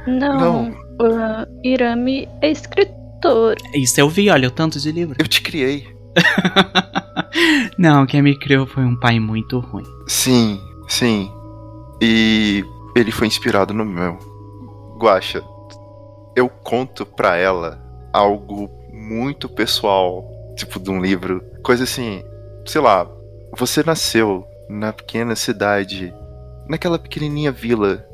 não, ah, Irami é escritor. Isso eu vi, olha, o tanto de livro. Eu te criei. Não, quem me criou foi um pai muito ruim. Sim, sim. E ele foi inspirado no meu. Guaxa, eu conto pra ela algo muito pessoal, tipo de um livro, coisa assim, sei lá, você nasceu na pequena cidade, naquela pequenininha vila.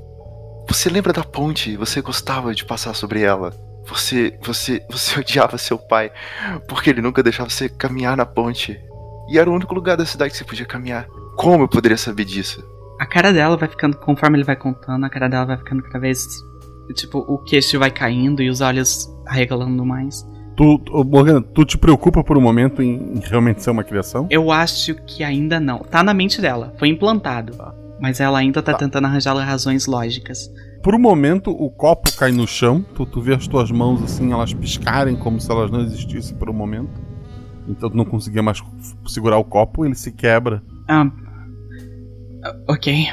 Você lembra da ponte? Você gostava de passar sobre ela. Você, você, você odiava seu pai porque ele nunca deixava você caminhar na ponte. E era o único lugar da cidade que você podia caminhar. Como eu poderia saber disso? A cara dela vai ficando, conforme ele vai contando, a cara dela vai ficando cada vez. Tipo, o queixo vai caindo e os olhos arregalando mais. Tu, ô, Morgan, tu te preocupa por um momento em, em realmente ser uma criação? Eu acho que ainda não. Tá na mente dela, foi implantado. Mas ela ainda tá, Tá. tentando arranjar razões lógicas. Por um momento, o copo cai no chão, tu, tu vê as tuas mãos assim, elas piscarem como se elas não existissem por um momento. Então tu não conseguia mais segurar o copo, ele se quebra. Ah. Ok.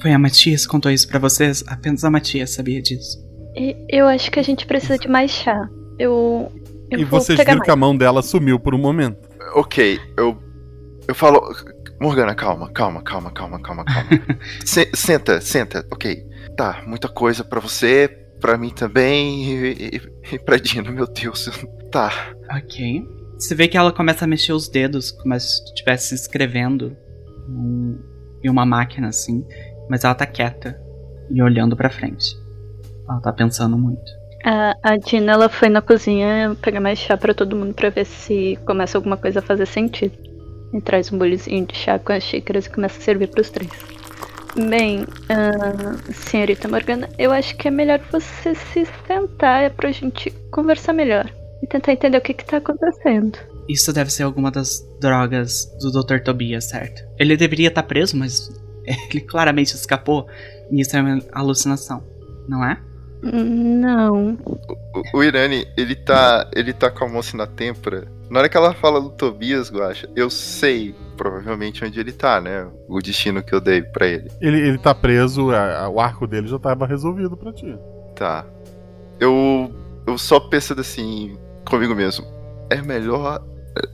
Foi a Matias que contou isso pra vocês? Apenas a Matias sabia disso. E eu acho que a gente precisa de mais chá. Eu. eu e vou vocês pegar viram mais. que a mão dela sumiu por um momento. Ok, eu. Eu falo. Morgana, calma, calma, calma, calma, calma, calma. Se- senta, senta, ok. Tá, muita coisa pra você, pra mim também e, e, e pra Dina, meu Deus. Tá. Ok. Você vê que ela começa a mexer os dedos, como se estivesse escrevendo num- em uma máquina assim, mas ela tá quieta e olhando pra frente. Ela tá pensando muito. A, a Dina ela foi na cozinha pegar mais chá pra todo mundo pra ver se começa alguma coisa a fazer sentido. E traz um bolizinho de chá com as xícaras e começa a servir pros três. Bem, ah, senhorita Morgana, eu acho que é melhor você se sentar pra gente conversar melhor e tentar entender o que que tá acontecendo. Isso deve ser alguma das drogas do Dr. Tobias, certo? Ele deveria estar preso, mas ele claramente escapou. E isso é uma alucinação, não é? Não. O, o Irani, ele tá. ele tá com a assim na têmpora. Na hora que ela fala do Tobias, Guacha, eu sei provavelmente onde ele tá, né? O destino que eu dei pra ele. Ele, ele tá preso, a- a- o arco dele já tava resolvido pra ti. Tá. Eu. Eu só pensando assim comigo mesmo. É melhor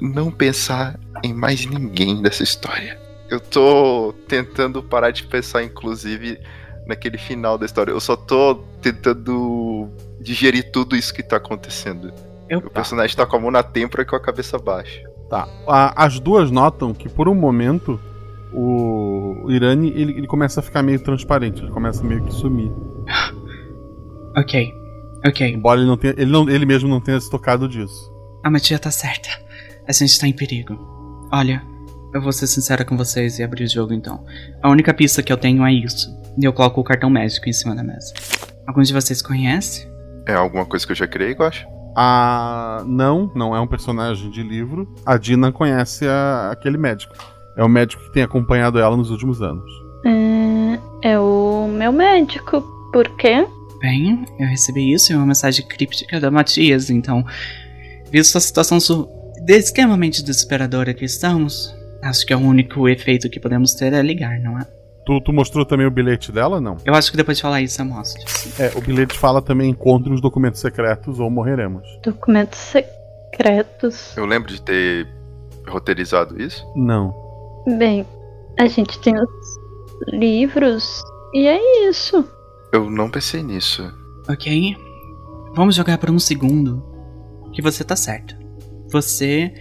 não pensar em mais ninguém dessa história. Eu tô tentando parar de pensar, inclusive, naquele final da história. Eu só tô tentando digerir tudo isso que tá acontecendo. Eu, O personagem tá com a mão na têmpora e com a cabeça baixa. Tá. As duas notam que por um momento o, o Irani ele, ele começa a ficar meio transparente, ele começa meio que sumir. Ok. Ok. Embora ele não tenha, ele, não, ele mesmo não tenha se tocado disso. A Matia tá certa. A gente tá em perigo. Olha, eu vou ser sincera com vocês e abrir o jogo então. A única pista que eu tenho é isso. E eu coloco o cartão médico em cima da mesa. Algum de vocês conhece? É alguma coisa que eu já criei, eu acho. A não, não é um personagem de livro. A Dina conhece a- aquele médico. É o médico que tem acompanhado ela nos últimos anos. É, é o meu médico. Por quê? Bem, eu recebi isso em uma mensagem críptica da Matias, então, visto a situação su- extremamente desesperadora que estamos, acho que é o único efeito que podemos ter é ligar, não é? Tu, tu mostrou também o bilhete dela? Não. Eu acho que depois de falar isso eu mostro. É, o bilhete fala também encontre os documentos secretos ou morreremos. Documentos secretos. Eu lembro de ter roteirizado isso. Não. Bem, a gente tem os livros e é isso. Eu não pensei nisso. Ok? Vamos jogar por um segundo que você tá certo. Você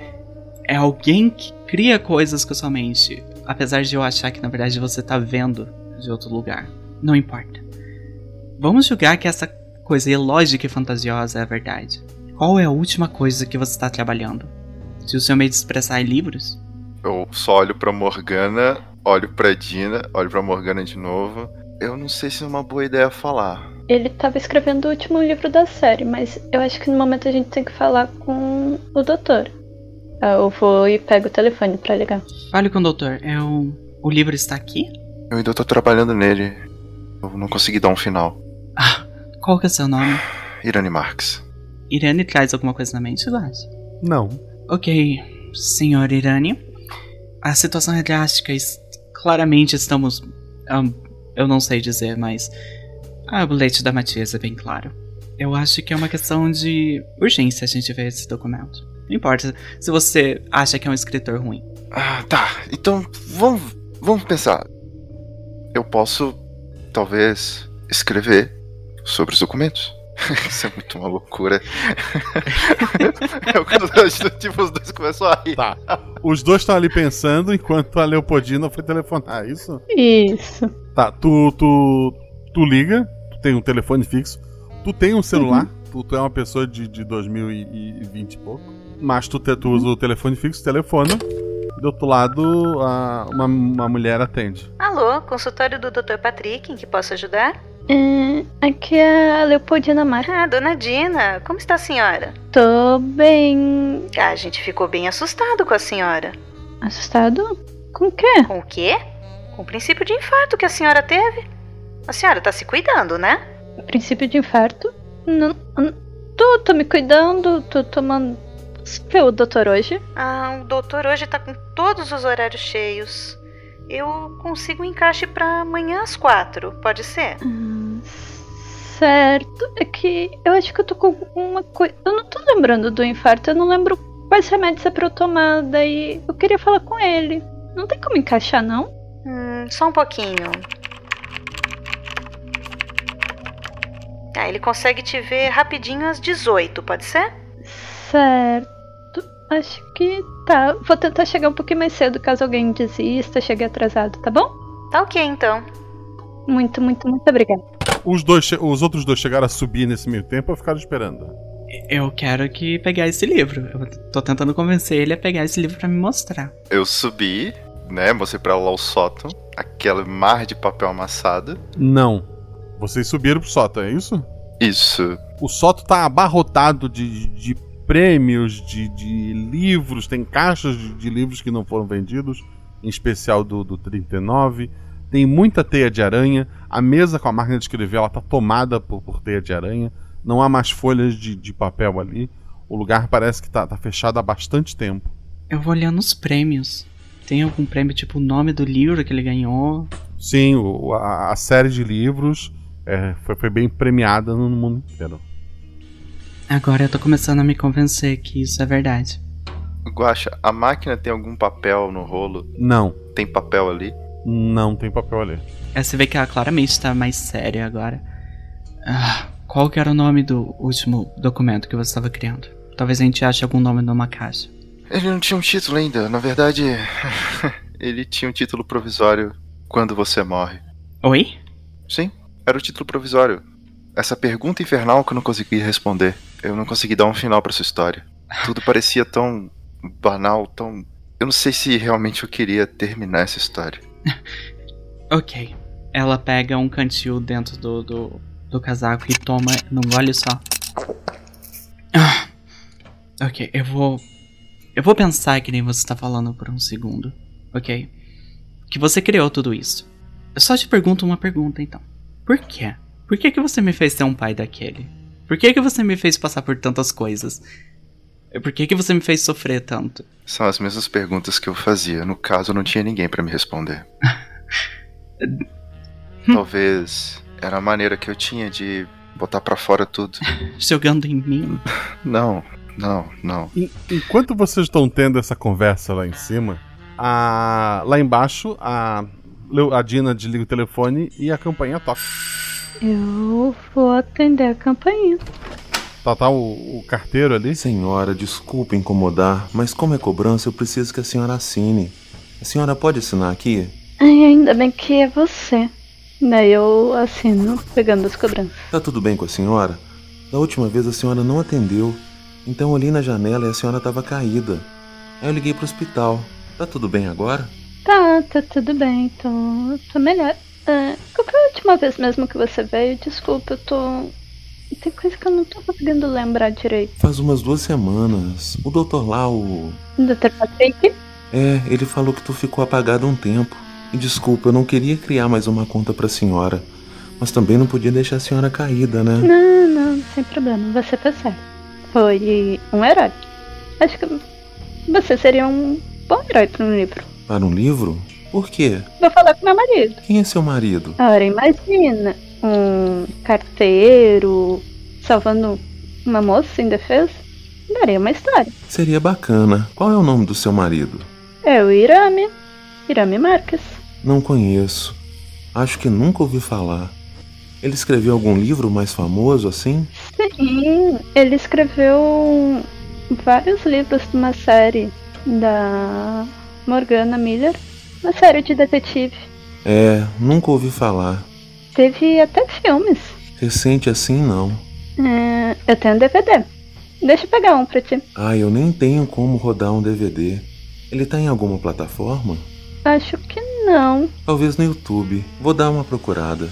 é alguém que cria coisas com a sua mente, apesar de eu achar que na verdade você tá vendo de outro lugar. Não importa. Vamos julgar que essa coisa ilógica e fantasiosa é a verdade. Qual é a última coisa que você está trabalhando? Se o seu meio de expressar é livros? Eu só olho pra Morgana, olho pra Dina, olho pra Morgana de novo. Eu não sei se é uma boa ideia falar. Ele tava escrevendo o último livro da série, mas eu acho que no momento a gente tem que falar com o doutor. Ah, Eu vou e pego o telefone pra ligar. Fale com o doutor. É o... o livro está aqui? Eu ainda tô trabalhando nele. Eu não consegui dar um final. Ah, qual que é o seu nome? Irani Marx. Irene traz alguma coisa na mente, Lars? Não. Ok, senhor Irani. A situação é drástica. Claramente estamos. ahn, eu não sei dizer, mas. Ah, o bilhete da Matias é bem claro. Eu acho que é uma questão de urgência a gente ver esse documento. Não importa se você acha que é um escritor ruim. Ah, tá. Então, vamos, vamos pensar. Eu posso, talvez, escrever sobre os documentos. Isso é muito uma loucura. Eu quando tipo, os dois começam a rir. Tá. Os dois estão ali pensando enquanto a Leopoldina foi telefonar, é isso? Isso. Tá, tu, tu, tu liga, tem um telefone fixo, tu tem um celular, tu, tu é uma pessoa de, de 2020 e pouco, mas tu, te, tu usa o telefone fixo, telefona, do outro lado a, uma, uma mulher atende. Alô, consultório do Dr. Patrick, em que posso ajudar? É, aqui é a Leopoldina Marques. Ah, dona Dina, como está a senhora? Tô bem. Ah, a gente ficou bem assustado com a senhora. Assustado? Com o quê? Com o quê? Com o princípio de infarto que a senhora teve. A senhora tá se cuidando, né? Princípio de infarto? Não. não tô, tô me cuidando, tô tomando. Você viu o doutor hoje? Ah, o doutor hoje tá com todos os horários cheios. Eu consigo um encaixe pra amanhã às quatro, pode ser? Hum, certo. É que eu acho que eu tô com uma coisa. Eu não tô lembrando do infarto, eu não lembro quais remédios é pra eu tomar. Daí eu queria falar com ele. Não tem como encaixar, não? Hum, só um pouquinho. Ah, ele consegue te ver rapidinho às 18, pode ser? Certo. Acho que tá. Vou tentar chegar um pouquinho mais cedo caso alguém desista, chegue atrasado, tá bom? Tá ok então. Muito, muito, muito obrigada. Os, dois, che- os outros dois chegaram a subir nesse meio tempo ou ficaram esperando? Eu quero que pegar esse livro. Eu tô tentando convencer ele a pegar esse livro pra me mostrar. Eu subi, né? Mostrei pra ela o sótão, aquele mar de papel amassado. Não. Vocês subiram pro sótão, é isso? Isso. O sótão tá abarrotado de, de prêmios, de, de livros, tem caixas de, de livros que não foram vendidos, em especial do, do 39. Tem muita teia de aranha. A mesa com a máquina de escrever ela tá tomada por, por teia de aranha. Não há mais folhas de, de papel ali. O lugar parece que tá, tá fechado há bastante tempo. Eu vou olhando os prêmios. Tem algum prêmio, tipo o nome do livro que ele ganhou? Sim, o- a, a série de livros é, foi, foi bem premiada no mundo inteiro. Agora eu tô começando a me convencer que isso é verdade. Guaxa, a máquina tem algum papel no rolo? Não, Tem papel ali? não tem papel ali. É, você vê que ela claramente tá mais séria agora. Ah, qual que era o nome do último documento que você estava criando? Talvez a gente ache algum nome numa caixa. Ele não tinha um título ainda. Na verdade, ele tinha um título provisório quando você morre. Oi? Sim, era o título provisório. Essa pergunta infernal que eu não consegui responder. Eu não consegui dar um final pra sua história. Tudo parecia tão banal, tão. Eu não sei se realmente eu queria terminar essa história. Ok. Ela pega um cantil dentro do, do, do casaco e toma num gole só. Ah, ok, eu vou. Eu vou pensar que nem você está falando por um segundo, ok? Que você criou tudo isso. Eu só te pergunto uma pergunta então. Por quê? Por que, que você me fez ser um pai daquele? Por que, que você me fez passar por tantas coisas? Por que, que você me fez sofrer tanto? São as mesmas perguntas que eu fazia. No caso, não tinha ninguém pra me responder. Talvez era a maneira que eu tinha de botar pra fora tudo. Jogando em mim? Não, não, não. En- Enquanto vocês estão tendo essa conversa lá em cima, a- lá embaixo a, a Dina desliga o telefone e a campainha toca. Eu vou atender a campainha. Tá, tá o, o carteiro ali. Senhora, desculpe incomodar, mas como é cobrança, eu preciso que a senhora assine. A senhora pode assinar aqui? Ai, ainda bem que é você. Daí eu assino, pegando as cobranças. Tá tudo bem com a senhora? Da última vez a senhora não atendeu. Então eu olhei na janela e a senhora estava caída. Aí eu liguei pro hospital. Tá tudo bem agora? Tá, tá tudo bem, tô, tô melhor. Ah, qual foi a última vez mesmo que você veio? Desculpa, eu tô. Tem coisa que eu não tô conseguindo lembrar direito. Faz umas duas semanas. O doutor lá, o. Dr. Patrick? É, ele falou que tu ficou apagado um tempo. E desculpa, eu não queria criar mais uma conta pra senhora. Mas também não podia deixar a senhora caída, né? Não, não, sem problema, você fez certo. Foi um herói. Acho que você seria um bom herói pra um livro. Para um livro? Por quê? Vou falar com meu marido. Quem é seu marido? Ora, imagina um carteiro salvando uma moça indefesa. Daria uma história. Seria bacana. Qual é o nome do seu marido? É o Irame. Irame Marques. Não conheço. Acho que nunca ouvi falar. Ele escreveu algum livro mais famoso assim? Sim, ele escreveu vários livros de uma série da Morgana Miller, uma série de detetive. É, nunca ouvi falar. Teve até filmes. Recente assim não. É, eu tenho um DVD. Deixa eu pegar um pra ti. Ah, eu nem tenho como rodar um DVD. Ele tá em alguma plataforma? Acho que não. Talvez no YouTube. Vou dar uma procurada.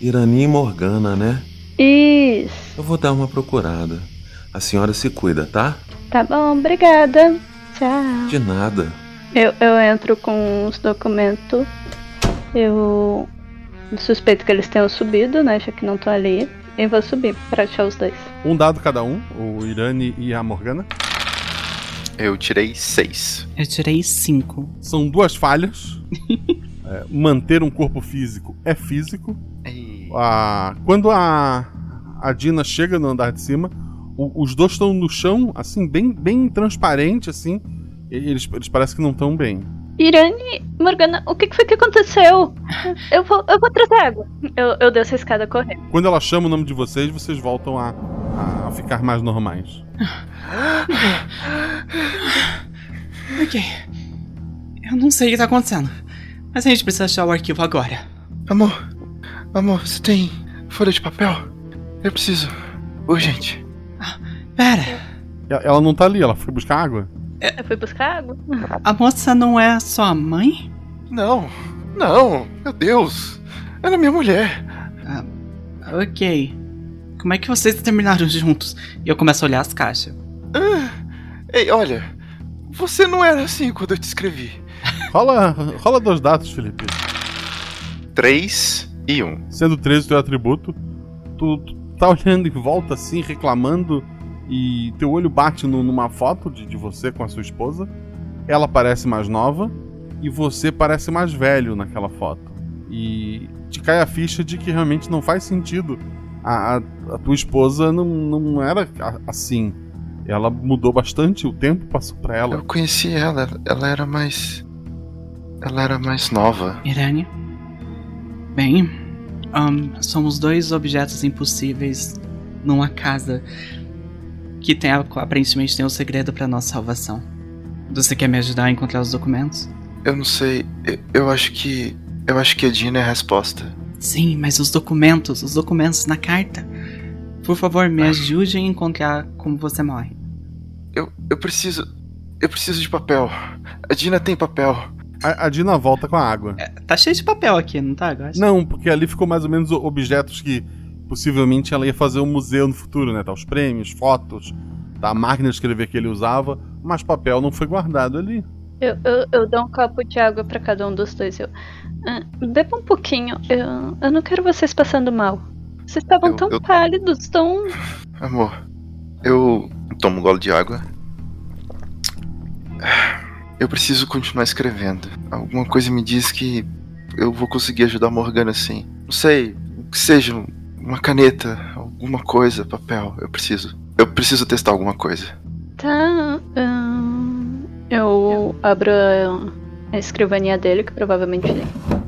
Irani Morgana, né? Isso. Eu vou dar uma procurada. A senhora se cuida, tá? Tá bom, obrigada. Tchau. De nada. Eu, eu entro com os documentos. Eu suspeito que eles tenham subido, né? Já que não tô ali. E vou subir pra achar os dois. Um dado cada um, o Irani e a Morgana. Eu tirei seis. Eu tirei cinco. São duas falhas. É, manter um corpo físico é físico. A- quando a, a Dina chega no andar de cima, o- os dois estão no chão, assim, bem, bem transparente, assim. Eles, eles parecem que não estão bem. Irane, Morgana, o que foi que aconteceu? Eu vou, eu vou trazer água. Eu, eu desço a escada correndo. Quando ela chama o nome de vocês, vocês voltam a, a ficar mais normais. Ok. Eu não sei o que tá acontecendo. Mas a gente precisa achar o arquivo agora. Amor, amor, você tem folha de papel? Eu preciso. Urgente. Pera, E- Ela não tá ali, ela foi buscar água. Eu fui buscar água. a moça não é sua mãe? Não, não, meu Deus. Ela é minha mulher. Ok. Como é que vocês terminaram juntos? E eu começo a olhar as caixas. Ah, ei, olha. Você não era assim quando eu te escrevi. Rola, rola dois dados, Felipe. Três e um. Sendo 13 o teu atributo, tu, tu tá olhando em volta assim, reclamando, e teu olho bate no- numa foto de, de você com a sua esposa. Ela parece mais nova e você parece mais velho naquela foto. E te cai a ficha de que realmente não faz sentido. A, a- a tua esposa não, não era a- assim. Ela mudou bastante, o tempo passou pra ela. Eu conheci ela, ela era mais. Ela era mais nova. Irane? Bem, ahn, somos dois objetos impossíveis numa casa que tem aparentemente tem um segredo pra nossa salvação. Você quer me ajudar a encontrar os documentos? Eu não sei. Eu, eu acho que. Eu acho que a Dina é a resposta. Sim, mas os documentos, os documentos na carta. Por favor, me ajude a encontrar como você morre. Eu, eu preciso. Eu preciso de papel. A Dina tem papel. A, a Dina volta com a água. Tá cheio de papel aqui, não tá? Acho. Não, porque ali ficou mais ou menos o- objetos que possivelmente ela ia fazer um museu no futuro, né? Tá os prêmios, fotos, tá a máquina de escrever que ele usava, mas papel não foi guardado ali. Eu, eu, eu dou um copo de água pra cada um dos dois. Eu, ah, beba um pouquinho. Eu, eu não quero vocês passando mal. Vocês estavam tão eu- pálidos, tão. Amor, eu tomo um gole de água. Eu preciso continuar escrevendo. Alguma coisa me diz que eu vou conseguir ajudar a Morgana assim. Não sei, o que seja, uma caneta, alguma coisa, papel. Eu preciso. Eu preciso testar alguma coisa. Tá. eu abro a, escrivaninha dele, que provavelmente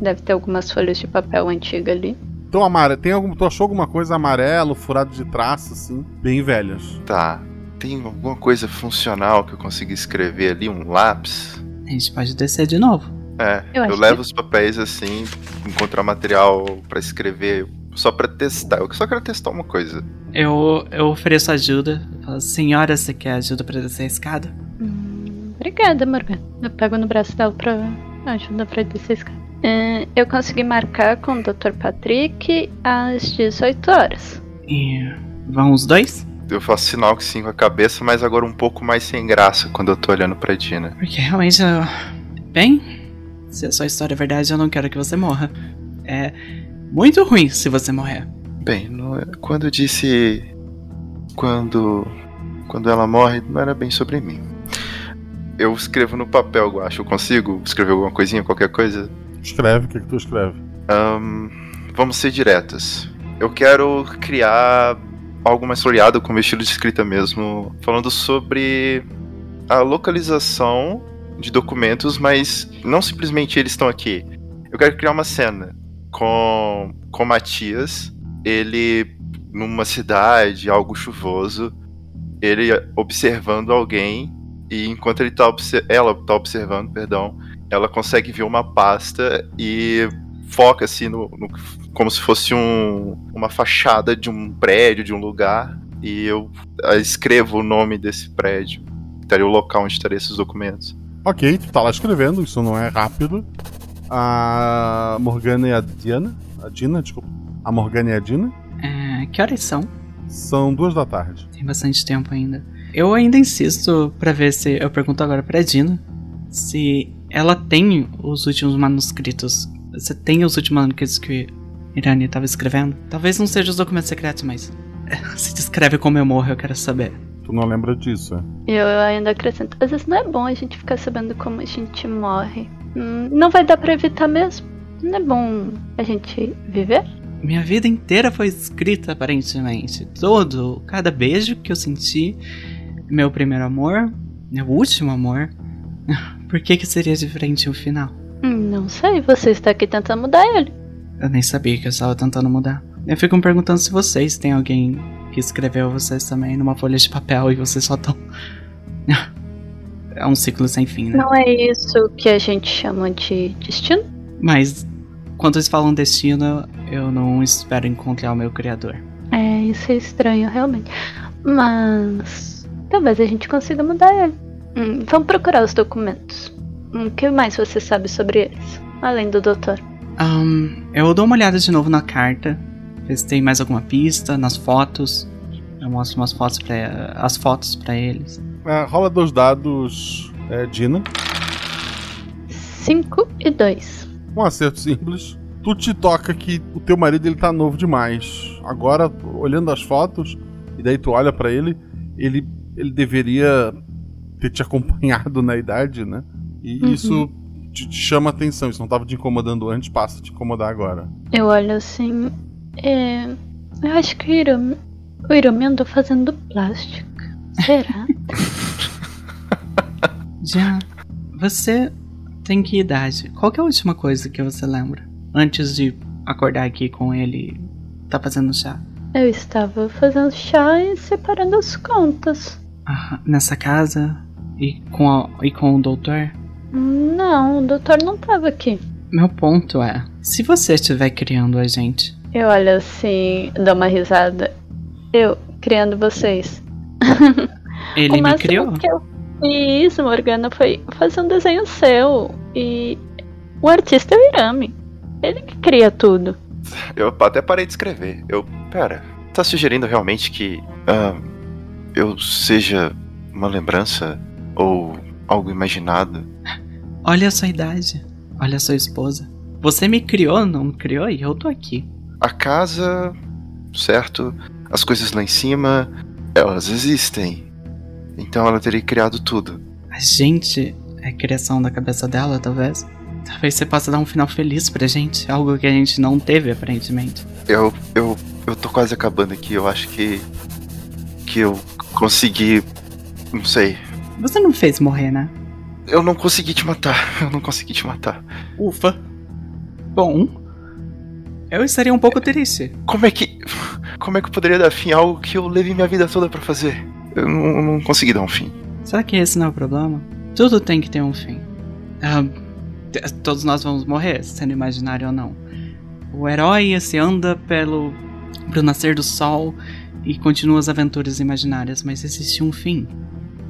deve ter algumas folhas de papel antiga ali. Então, Amara, tem algum, tu achou alguma coisa amarelo, furado de traço, assim, bem velhas? Tá. Tem alguma coisa funcional que eu consiga escrever ali? Um lápis? A gente pode descer de novo. É, Eu eu, levo os papéis assim, encontrar material pra escrever, só pra testar. Eu só quero testar uma coisa. Eu, eu ofereço ajuda. Falo, senhora, você quer ajuda pra descer a escada? Obrigada, Morgan. Eu pego no braço dela pra ajudar pra descer a escada. É, eu consegui marcar com o Dr. Patrick às 18 horas. E vão os dois? Eu faço sinal que sim com a cabeça, mas agora um pouco mais sem graça quando eu tô olhando pra Dina. Porque realmente eu. Bem, se a sua história é verdade, eu não quero que você morra. É muito ruim se você morrer. Bem, não quando eu disse. Quando. Quando ela morre, não era bem sobre mim. Eu escrevo no papel, eu acho. Eu consigo escrever alguma coisinha, qualquer coisa? Escreve, o que, que tu escreve? Ahn, vamos ser diretas. Eu quero criar algo mais floreado com meu estilo de escrita mesmo, falando sobre a localização de documentos, mas não simplesmente eles estão aqui. Eu quero criar uma cena com com Matias ele numa cidade, algo chuvoso, ele observando alguém e enquanto ele tá ela tá observando, perdão, ela consegue ver uma pasta e foca assim no, no como se fosse um, uma fachada de um prédio, de um lugar, e eu escrevo o nome desse prédio. Estaria o local onde estaria esses documentos. Ok, tu tá lá escrevendo, isso não é rápido. A Morgana e a Diana. A Dina, desculpa. A Morgana e a Dina. É, que horas são? São duas da tarde. Tem bastante tempo ainda. Eu ainda insisto para ver se. Eu pergunto agora pra Dina se ela tem os últimos manuscritos. Você tem os últimos manuscritos que Irani estava escrevendo? Talvez não sejam os documentos secretos, mas. Se descreve como eu morro, eu quero saber. Tu não lembra disso, é? Eu ainda acrescento. Às vezes não é bom a gente ficar sabendo como a gente morre. Hum, não vai dar pra evitar mesmo. Não é bom a gente viver? Minha vida inteira foi escrita, aparentemente. Todo, cada beijo que eu senti, meu primeiro amor, meu último amor. Por que que seria diferente o final? Hum, não sei, você está aqui tentando mudar ele. Eu nem sabia que eu estava tentando mudar. Eu fico me perguntando se vocês têm alguém que escreveu vocês também numa folha de papel e vocês só estão. é um ciclo sem fim, né? Não é isso que a gente chama de destino? Mas quando eles falam destino, eu não espero encontrar o meu criador. É, isso é estranho, realmente. Mas talvez a gente consiga mudar ele. Hum, vamos procurar os documentos. Hum, o que mais você sabe sobre eles? Além do doutor. Um, eu dou uma olhada de novo na carta. Ver se tem mais alguma pista, nas fotos. Eu mostro umas fotos para as fotos para eles. É, rola dois dados, é, Dina. 5 e 2. Um acerto simples. Tu te toca que o teu marido ele tá novo demais. Agora, olhando as fotos, e daí tu olha para ele, ele, ele deveria ter te acompanhado na idade, né? E uhum. isso te, te chama atenção. Isso não estava te incomodando antes, passa a te incomodar agora. Eu olho assim. É, eu acho que o Irumi, o Irumi andou fazendo plástico. Será? Já. Você tem que idade? Qual que é a última coisa que você lembra? Antes de acordar aqui com ele tá fazendo chá? Eu estava fazendo chá e separando as contas. Ah, nessa casa? E com, a, e com o doutor? Não, o doutor não tava aqui. Meu ponto é: se você estiver criando a gente. Eu olho assim, dou uma risada. Eu criando vocês. Ele me criou. Que eu fiz, Morgana, foi fazer um desenho seu. E o artista é o Irami. Ele que cria tudo. Eu até parei de escrever. Eu. Pera, tá sugerindo realmente que. Uh, eu seja uma lembrança? Ou algo imaginado? Olha a sua idade. Olha a sua esposa. Você me criou, não me criou? E eu tô aqui. A casa, certo? As coisas lá em cima, elas existem. Então ela teria criado tudo. A gente é criação da cabeça dela, talvez. Talvez você possa dar um final feliz pra gente. Algo que a gente não teve, aparentemente. Eu. Eu. Eu tô quase acabando aqui. Eu acho que. Que eu consegui. Não sei. Você não fez morrer, né? Eu não consegui te matar. Eu não consegui te matar. Ufa. Bom. Eu estaria um pouco triste. Como é que. Como é que eu poderia dar fim a algo que eu levei minha vida toda para fazer? Eu não, não, consegui dar um fim. Será que esse não é o problema? Tudo tem que ter um fim. Uh, todos nós vamos morrer, sendo imaginário ou não. O herói se anda pelo, pelo nascer do sol e continua as aventuras imaginárias, mas existe um fim.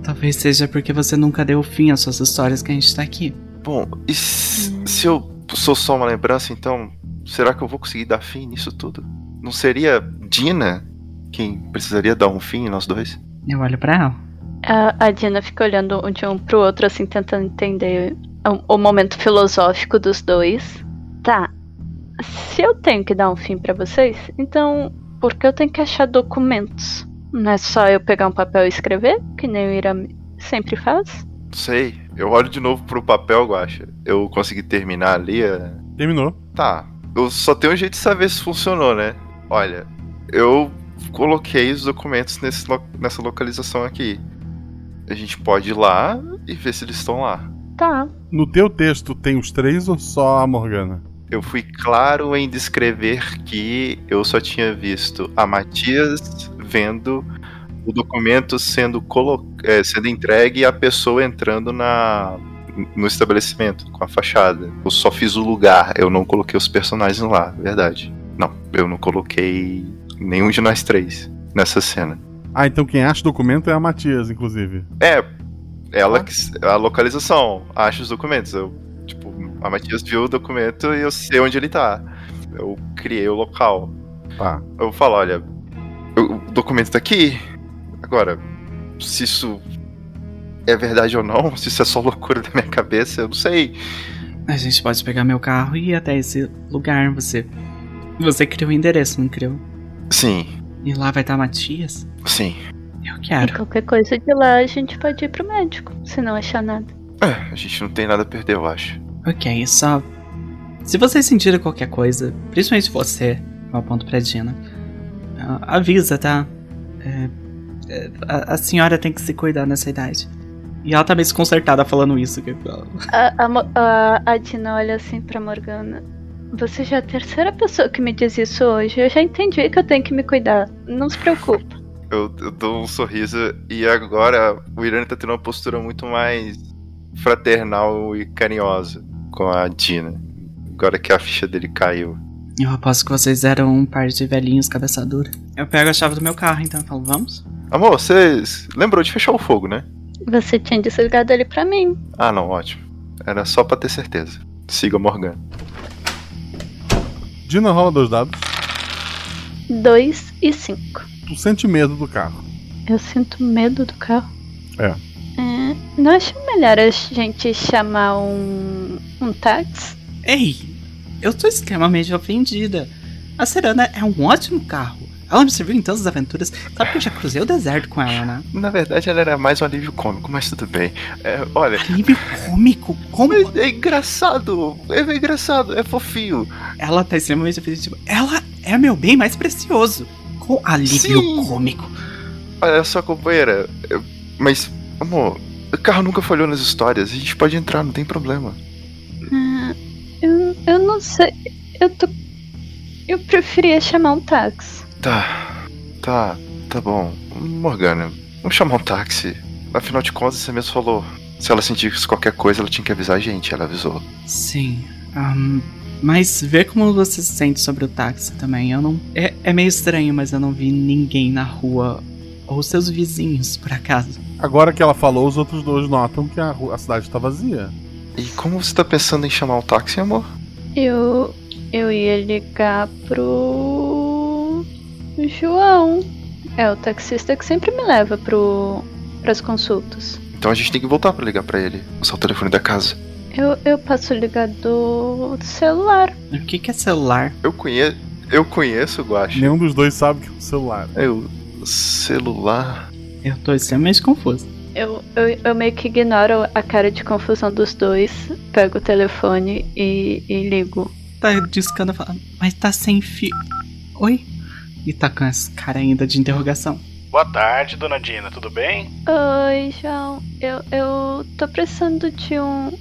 Talvez seja porque você nunca deu fim às suas histórias que a gente tá aqui. Bom, e se eu sou só uma lembrança, então será que eu vou conseguir dar fim nisso tudo? Não seria Dina quem precisaria dar um fim nós dois? Eu olho para ela. A, a Dina fica olhando de um pro outro, assim, tentando entender o, o momento filosófico dos dois. Tá. Se eu tenho que dar um fim para vocês, então por que eu tenho que achar documentos? Não é só eu pegar um papel e escrever, que nem o Ira sempre faz? Sei. Eu olho de novo pro papel, Guacha. Eu consegui terminar ali. A... Terminou. Tá. Eu só tenho um jeito de saber se funcionou, né? Olha, eu coloquei os documentos nesse, nessa localização aqui. A gente pode ir lá e ver se eles estão lá. Tá. No teu texto tem os três ou só a Morgana? eu fui claro em descrever que eu só tinha visto a Matias vendo o documento sendo, colo é, sendo entregue e a pessoa entrando na, no estabelecimento, com a fachada. Eu só fiz o lugar, eu não coloquei os personagens lá, verdade. Não, eu não coloquei nenhum de nós três nessa cena. Ah, então quem acha o documento é a Matias, inclusive. É, ela que. A localização, acha os documentos. Eu, tipo, a Matias viu o documento e eu sei onde ele tá. Eu criei o local. Tá. Eu falo, olha, o documento tá aqui. Agora, se isso é verdade ou não, se isso é só loucura da minha cabeça, eu não sei. A gente pode pegar meu carro e ir até esse lugar. Você. Você criou o endereço, não criou? Sim, E lá vai estar Matias? sim. Eu E quero. qualquer coisa de lá a gente pode ir pro médico, se não achar nada. É, a gente não tem nada a perder, eu acho. Ok, só. Se vocês sentirem qualquer coisa, principalmente você, eu aponto pra Dina, avisa, tá? É, é, a, a senhora tem que se cuidar nessa idade. E ela tá meio desconcertada falando isso. que- A, a, a Dina olha assim pra Morgana. Você já é a terceira pessoa que me diz isso hoje. Eu já entendi que eu tenho que me cuidar. Não se preocupa. Eu, eu dou um sorriso e agora o Irani tá tendo uma postura muito mais fraternal e carinhosa com a Dina. Agora que a ficha dele caiu. Eu aposto que vocês eram um par de velhinhos cabeça dura. Eu pego a chave do meu carro, então eu falo, vamos? Amor, você lembrou de fechar o fogo, né? Você tinha desligado ele pra mim. Ah, não, ótimo. Era só pra ter certeza. Siga Morgan. Dina rola dois dados. Dois e cinco. Tu sente medo do carro. Eu sinto medo do carro. É. É, não acho melhor a gente chamar um, um táxi? Ei, eu tô extremamente ofendida. A Serana é um ótimo carro. Ela me serviu em todas as aventuras. Sabe que eu já cruzei o deserto com ela, né? Na verdade, ela era mais um alívio cômico, mas tudo bem. É, olha. Alívio cômico? Como? É engraçado! É engraçado, é fofinho. Ela tá extremamente ofensiva. Ela é meu bem mais precioso. Com alívio Sim. cômico. Olha só, companheira. Mas, amor, o carro nunca falhou nas histórias. A gente pode entrar, não tem problema. Ah, eu, eu não sei. Eu tô. Eu preferia chamar um táxi. Tá, tá, tá bom. Morgana, vamos chamar um táxi. Afinal de contas, você mesmo falou. Se ela sentisse qualquer coisa, ela tinha que avisar a gente. Ela avisou. Sim. ahn, mas vê como você se sente sobre o táxi também. Eu não. É, é meio estranho, mas eu não vi ninguém na rua. Ou seus vizinhos, por acaso. Agora que ela falou, os outros dois notam que a, ru- a cidade tá vazia. E como você tá pensando em chamar um táxi, amor? Eu. Eu ia ligar pro. João. É o taxista que sempre me leva pro. pras consultas. Então a gente tem que voltar pra ligar pra ele. Usar o telefone da casa. Eu, eu passo o ligador do celular. O que, que é celular? Eu conheço. Eu conheço o Guache. Nenhum dos dois sabe que é um celular. Eu. Celular. Eu tô extremamente confuso. Eu, eu, eu meio que ignoro a cara de confusão dos dois, pego o telefone e, e ligo. Tá discando falando, mas tá sem fio. Oi? E tá com essa cara ainda de interrogação. Boa tarde, dona Dina, tudo bem? Oi, João. Eu, eu tô precisando de um.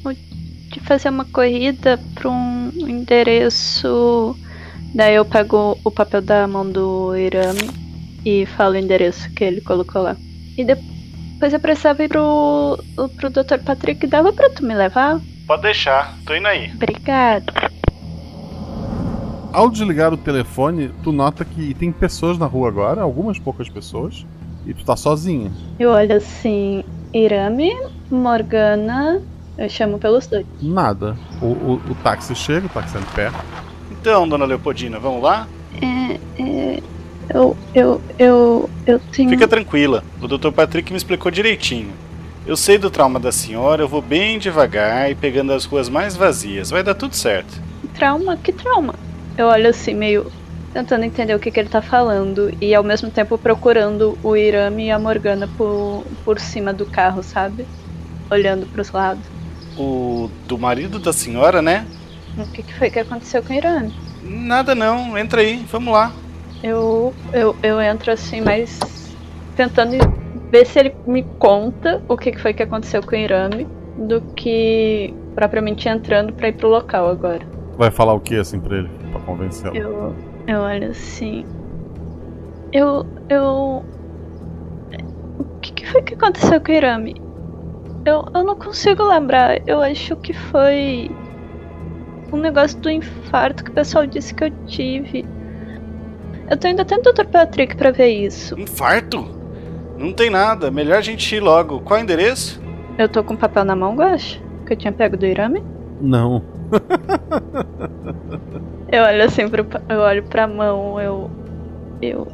de fazer uma corrida pra um endereço. Daí eu pego o papel da mão do Irame e falo o endereço que ele colocou lá. E depois eu precisava ir pro, pro Dr. Patrick. Dava pra tu me levar? Pode deixar, tô indo aí. Obrigada. Ao desligar o telefone, tu nota que tem pessoas na rua agora, algumas poucas pessoas, e tu tá sozinha. Eu olho assim: Irame, Morgana. Eu chamo pelos dois. Nada. O, o, o táxi chega, o táxi é de pé. Então, dona Leopoldina, vamos lá? É, é, eu, eu, eu, eu tenho. Fica tranquila, o Dr. Patrick me explicou direitinho. Eu sei do trauma da senhora, eu vou bem devagar e pegando as ruas mais vazias. Vai dar tudo certo. Trauma? Que trauma? Eu olho assim, meio tentando entender o que, que ele tá falando e ao mesmo tempo procurando o Irame e a Morgana por, por cima do carro, sabe? Olhando pros lados. O do marido da senhora, né? O que, que foi que aconteceu com o Irame? Nada não, entra aí, vamos lá. Eu, eu, eu entro assim, mas tentando ver se ele me conta o que, que foi que aconteceu com o Irame do que propriamente entrando pra ir pro local agora. Vai falar o que assim pra ele? Pra convencê-lo? Eu, eu olho assim. Eu. Eu. O que, que foi que aconteceu com o Irami? Eu, eu não consigo lembrar. Eu acho que foi. Um negócio do infarto que o pessoal disse que eu tive. Eu tô indo até no Dr. Patrick pra ver isso. Infarto? Não tem nada. Melhor a gente ir logo. Qual é o endereço? Eu tô com papel na mão, Guacha? Que eu tinha pego do Irami? Não. Eu olho assim pro. pa- Eu olho pra mão, eu. Eu.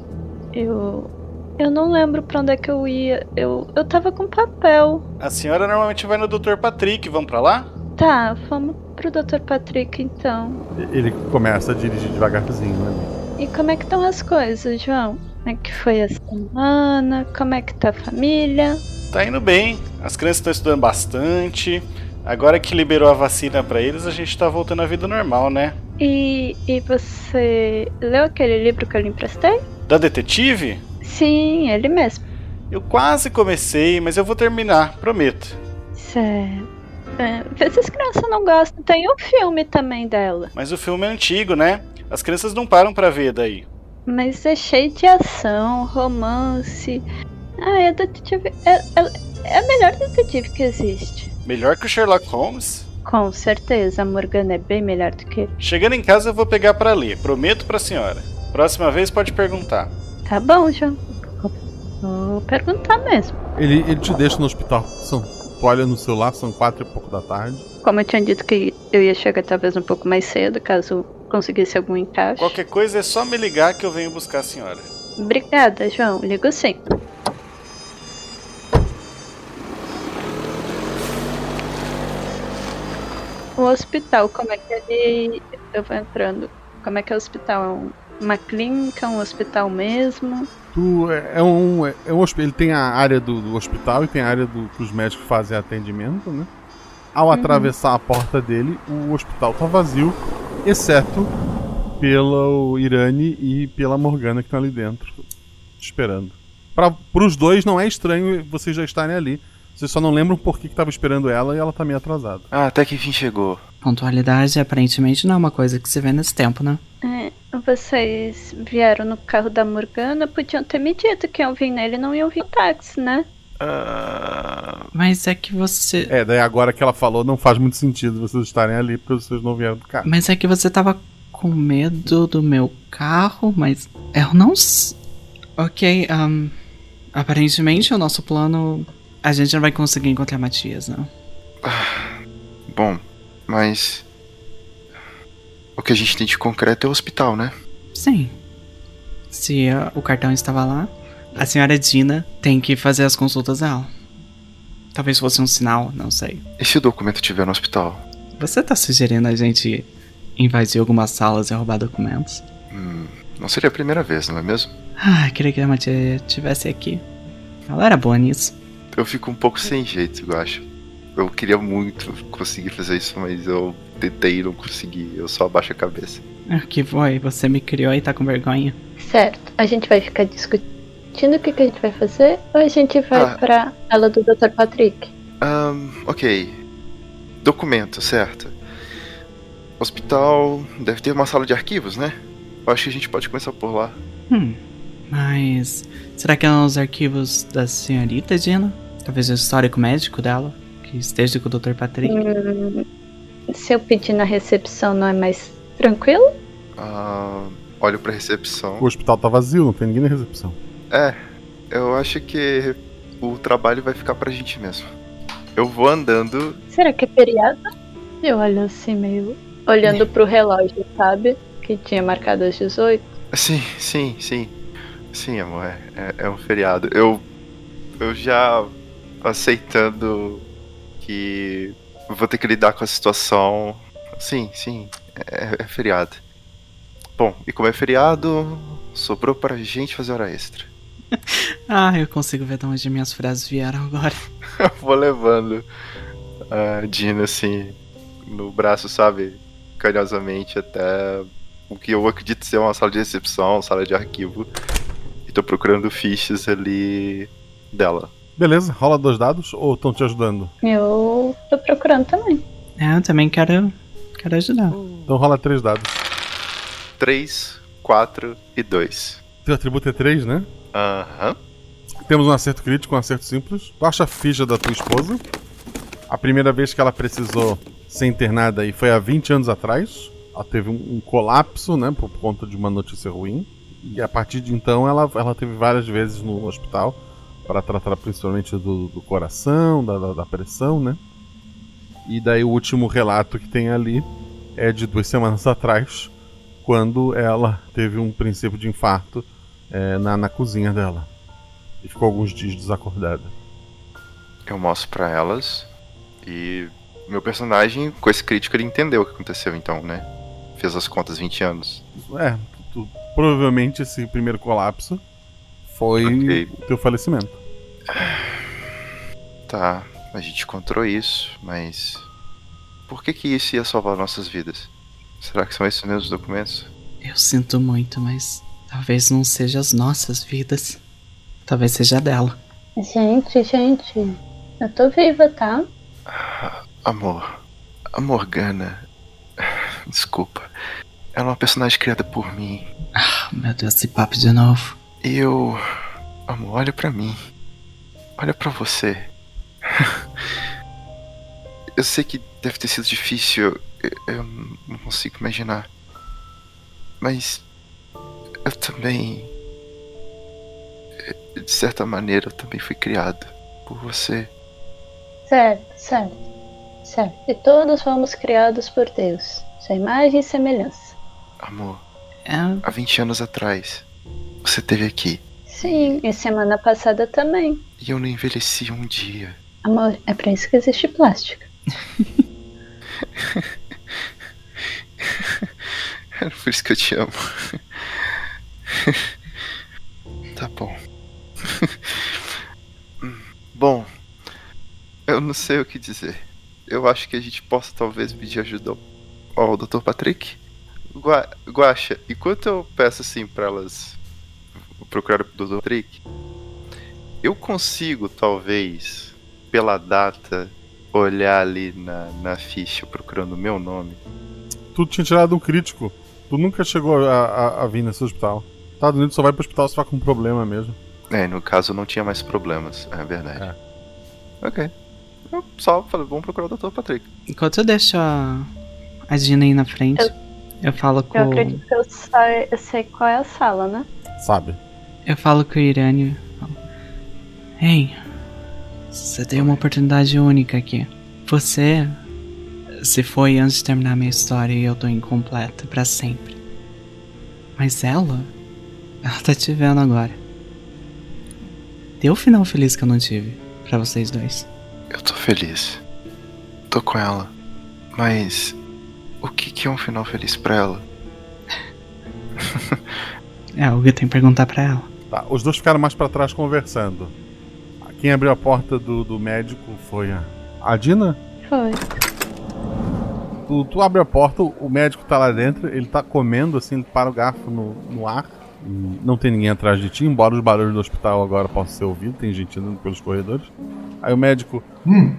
Eu. Eu não lembro pra onde é que eu ia. Eu, eu tava com papel. A senhora normalmente vai no Dr. Patrick. Vamos pra lá? Tá, vamos pro Dr. Patrick então. Ele começa a dirigir devagarzinho, né? E como é que estão as coisas, João? Como é que foi a semana? Como é que tá a família? Tá indo bem. As crianças estão estudando bastante. Agora que liberou a vacina pra eles, a gente tá voltando à vida normal, né? E, e você leu aquele livro que eu lhe emprestei? Da detetive? Sim, ele mesmo. Eu quase comecei, mas eu vou terminar, prometo. Certo. É, vê se as crianças não gostam. Tem um filme também dela. Mas o filme é antigo, né? As crianças não param pra ver daí. Mas é cheio de ação, romance. Ah, é detetive. É, é, é a melhor detetive que existe. Melhor que o Sherlock Holmes? Com certeza, a Morgana é bem melhor do que. Chegando em casa eu vou pegar pra ler, prometo pra senhora. Próxima vez pode perguntar. Tá bom, João. Vou- Vou perguntar mesmo. Ele, ele te deixa no hospital. São, tu olha no celular, são quatro e pouco da tarde. Como eu tinha dito que eu ia chegar talvez um pouco mais cedo, caso conseguisse algum encaixe. Qualquer coisa é só me ligar que eu venho buscar a senhora. Obrigada, João. Ligo sim. O hospital, como é que ele. Eu vou entrando. Como é que é o hospital? É um- uma clínica, um hospital mesmo? Tu é, é um, é, é um ele tem a área do, do hospital e tem a área do, que os médicos fazem atendimento, né? Ao atravessar a porta dele, o hospital tá vazio, exceto pelo Irani e pela Morgana que estão ali dentro, esperando. Para os dois não é estranho vocês já estarem ali. Vocês só não lembram por que estava esperando ela e ela tá meio atrasada. Ah, até que enfim chegou. Pontualidade aparentemente não é uma coisa que se vê nesse tempo, né? É, vocês vieram no carro da Morgana, podiam ter me dito que iam vir nele e não iam vir no táxi, né? Ah, Mas é que você. É, daí agora que ela falou, não faz muito sentido vocês estarem ali porque vocês não vieram do carro. Mas é que você tava com medo do meu carro, mas eu não. Ok, ahn, aparentemente o nosso plano. A gente não vai conseguir encontrar Matias, não. bom, mas. O que a gente tem de concreto é o hospital, né? Sim. Se ah, o cartão estava lá, a senhora Dina tem que fazer as consultas dela. Talvez fosse um sinal, não sei. E se o documento estiver no hospital? Você tá sugerindo a gente invadir algumas salas e roubar documentos? Hum, não seria a primeira vez, não é mesmo? Ah, queria que a Matia estivesse aqui. Ela era boa nisso. Eu fico um pouco sem jeito, eu acho. Eu queria muito conseguir fazer isso, mas eu tentei e não consegui. Eu só abaixo a cabeça. Ah, que foi? Você me criou e tá com vergonha? Certo. A gente vai ficar discutindo o que, que a gente vai fazer ou a gente vai Ah. pra ala do Dr. Patrick? Ahn, ok. Documento, certo. Hospital deve ter uma sala de arquivos, né? Eu acho que a gente pode começar por lá. Hum. Mas. Será que é nos arquivos da senhorita Dina? Talvez o histórico médico dela? Que esteja com o Dr. Patrick? Hum, se eu pedir na recepção, não é mais tranquilo? Ah, olho pra recepção. O hospital tá vazio, não tem ninguém na recepção. É, eu acho que o trabalho vai ficar pra gente mesmo. Eu vou andando. Será que é feriado? Eu olho assim, meio olhando pro relógio, sabe? Que tinha marcado às 18. Sim, sim, sim. Sim, amor, é, é, é um feriado. Eu. Eu já aceitando que vou ter que lidar com a situação. Sim, sim, é, é feriado. Bom, e como é feriado, sobrou pra gente fazer hora extra. Ah, eu consigo ver de onde minhas frases vieram agora. Vou levando a Dina assim no braço, sabe? Carinhosamente até o que eu acredito ser uma sala de recepção, sala de arquivo. E tô procurando fichas ali dela. Beleza, rola dois dados ou estão te ajudando? Eu tô procurando também. É, eu também quero Quero ajudar. Então rola três dados. 3, 4 e 2. Teu atributo é 3, né? Aham. Temos um acerto crítico, um acerto simples. Tu acha a ficha da tua esposa. A primeira vez que ela precisou ser internada aí foi há 20 anos atrás. Ela teve um, um colapso, né, por conta de uma notícia ruim. E a partir de então ela, ela teve várias vezes no hospital para tratar principalmente do, do coração, da, da, da pressão, né? E daí o último relato que tem ali é de duas semanas atrás, quando ela teve um princípio de infarto é, na, na cozinha dela. E ficou alguns dias desacordada. Eu mostro pra elas e meu personagem, com esse crítico, ele entendeu o que aconteceu então, né? Fez as contas 20 anos. É, tu- tu- provavelmente esse primeiro colapso foi Ok. o teu falecimento. Tá, a gente encontrou isso, mas. Por que que isso ia salvar nossas vidas? Será que são esses mesmos documentos? Eu sinto muito, mas talvez não seja as nossas vidas. Talvez seja a dela. Gente, gente, eu tô viva, tá? Amor. A Morgana. Desculpa. Ela é uma personagem criada por mim. Ah, meu Deus, esse papo de novo. E eu. Amor, olha pra mim. Olha pra você. Eu sei que deve ter sido difícil. Eu, eu não consigo imaginar. Mas. Eu também. De certa maneira, eu também fui criado por você. Certo, certo, certo. E todos fomos criados por Deus, sua imagem e semelhança. Amor, É, há 20 anos atrás, você esteve aqui. Sim, e semana passada também. E eu não envelheci um dia. Amor, é pra isso que existe plástico. É por isso que eu te amo. tá bom. Bom, eu não sei o que dizer. Eu acho que a gente possa talvez pedir ajuda ao, ao Dr. Patrick. Gua, Guaxa, enquanto eu peço assim pra elas procurar o Dr. Patrick, eu consigo talvez, pela data, olhar ali na, na ficha procurando o meu nome. Tu tinha tirado um crítico. Tu nunca chegou a, a- a vir nesse hospital. Estados Unidos só vai pro hospital se for com um problema mesmo. É, no caso não tinha mais problemas, é verdade. Ok. Eu só falei, vamos procurar o Dr. Patrick. enquanto eu deixo a, a Gina aí na frente, Eu- eu, falo com. Eu acredito que eu, sa- eu sei qual é a sala, né? Sabe? Eu falo com o falo, Ei, você tem uma oportunidade única aqui. Você se foi antes de terminar a minha história e eu tô incompleta pra sempre. Mas ela, ela tá te vendo agora. Deu o final feliz que eu não tive pra vocês dois. Eu tô feliz. Tô com ela. Mas o que, que é um final feliz pra ela? É algo que eu tenho que perguntar pra ela. Tá, os dois ficaram mais pra trás conversando. Quem abriu a porta do, do médico foi a, a Dina. Foi. Tu, tu abre a porta, o médico tá lá dentro, ele tá comendo assim, ele para o garfo no, no ar. E não tem ninguém atrás de ti, embora os barulhos do hospital agora possam ser ouvidos, tem gente andando pelos corredores. Aí o médico, Hum.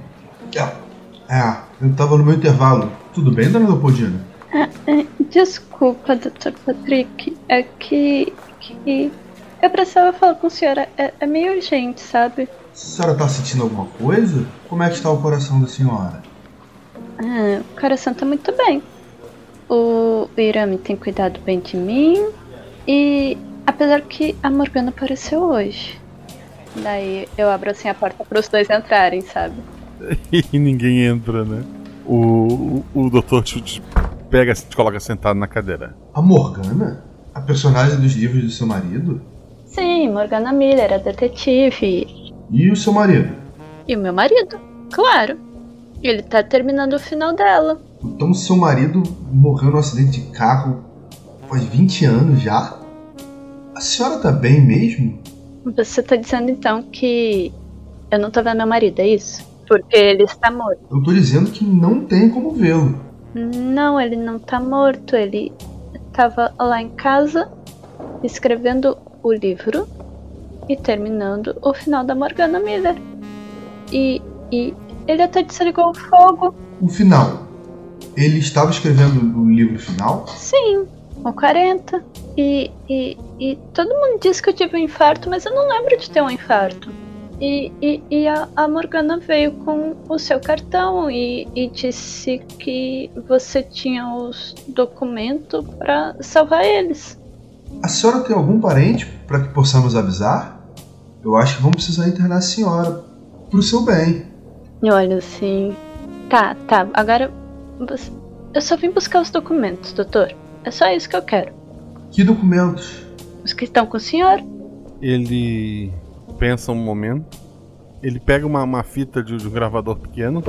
É, é, eu tava no meu intervalo. Tudo bem, dona Leopoldina? Ah, é, desculpa, Dr. Patrick. É que. que eu precisava falar com a senhora. É, é meio urgente, sabe? A senhora tá sentindo alguma coisa? Como é que está o coração da senhora? Ah, o coração tá muito bem. O Irami tem cuidado bem de mim. E apesar que a Morgana apareceu hoje. Daí eu abro assim a porta para os dois entrarem, sabe? e ninguém entra, né? O, o, o doutor te, te pega, te coloca sentado na cadeira. A Morgana? A personagem dos livros do seu marido? Sim, Morgana Miller, a detetive. E o seu marido? E o meu marido, claro. Ele tá terminando o final dela. Então seu marido morreu num acidente de carro faz 20 anos já? A senhora tá bem mesmo? Você tá dizendo então que eu não tô vendo meu marido, é isso? Porque ele está morto. Eu tô dizendo que não tem como vê-lo. Não, ele não tá morto. Ele tava lá em casa escrevendo o livro e terminando o final da Morgana Miller. E, e ele até desligou o fogo. O final. Ele estava escrevendo o livro final? Sim, o 40. E, e, e todo mundo diz que eu tive um infarto, mas eu não lembro de ter um infarto. E, e, e a, a, Morgana veio com o seu cartão e, e disse que você tinha os documentos para salvar eles. A senhora tem algum parente para que possamos avisar? Eu acho que vamos precisar internar a senhora pro seu bem. Olha assim. Tá, tá. Agora. Você... Eu só vim buscar os documentos, doutor. É só isso que eu quero. Que documentos? Os que estão com o senhor. Ele pensa um momento. Ele pega uma, uma fita de, de, um gravador pequeno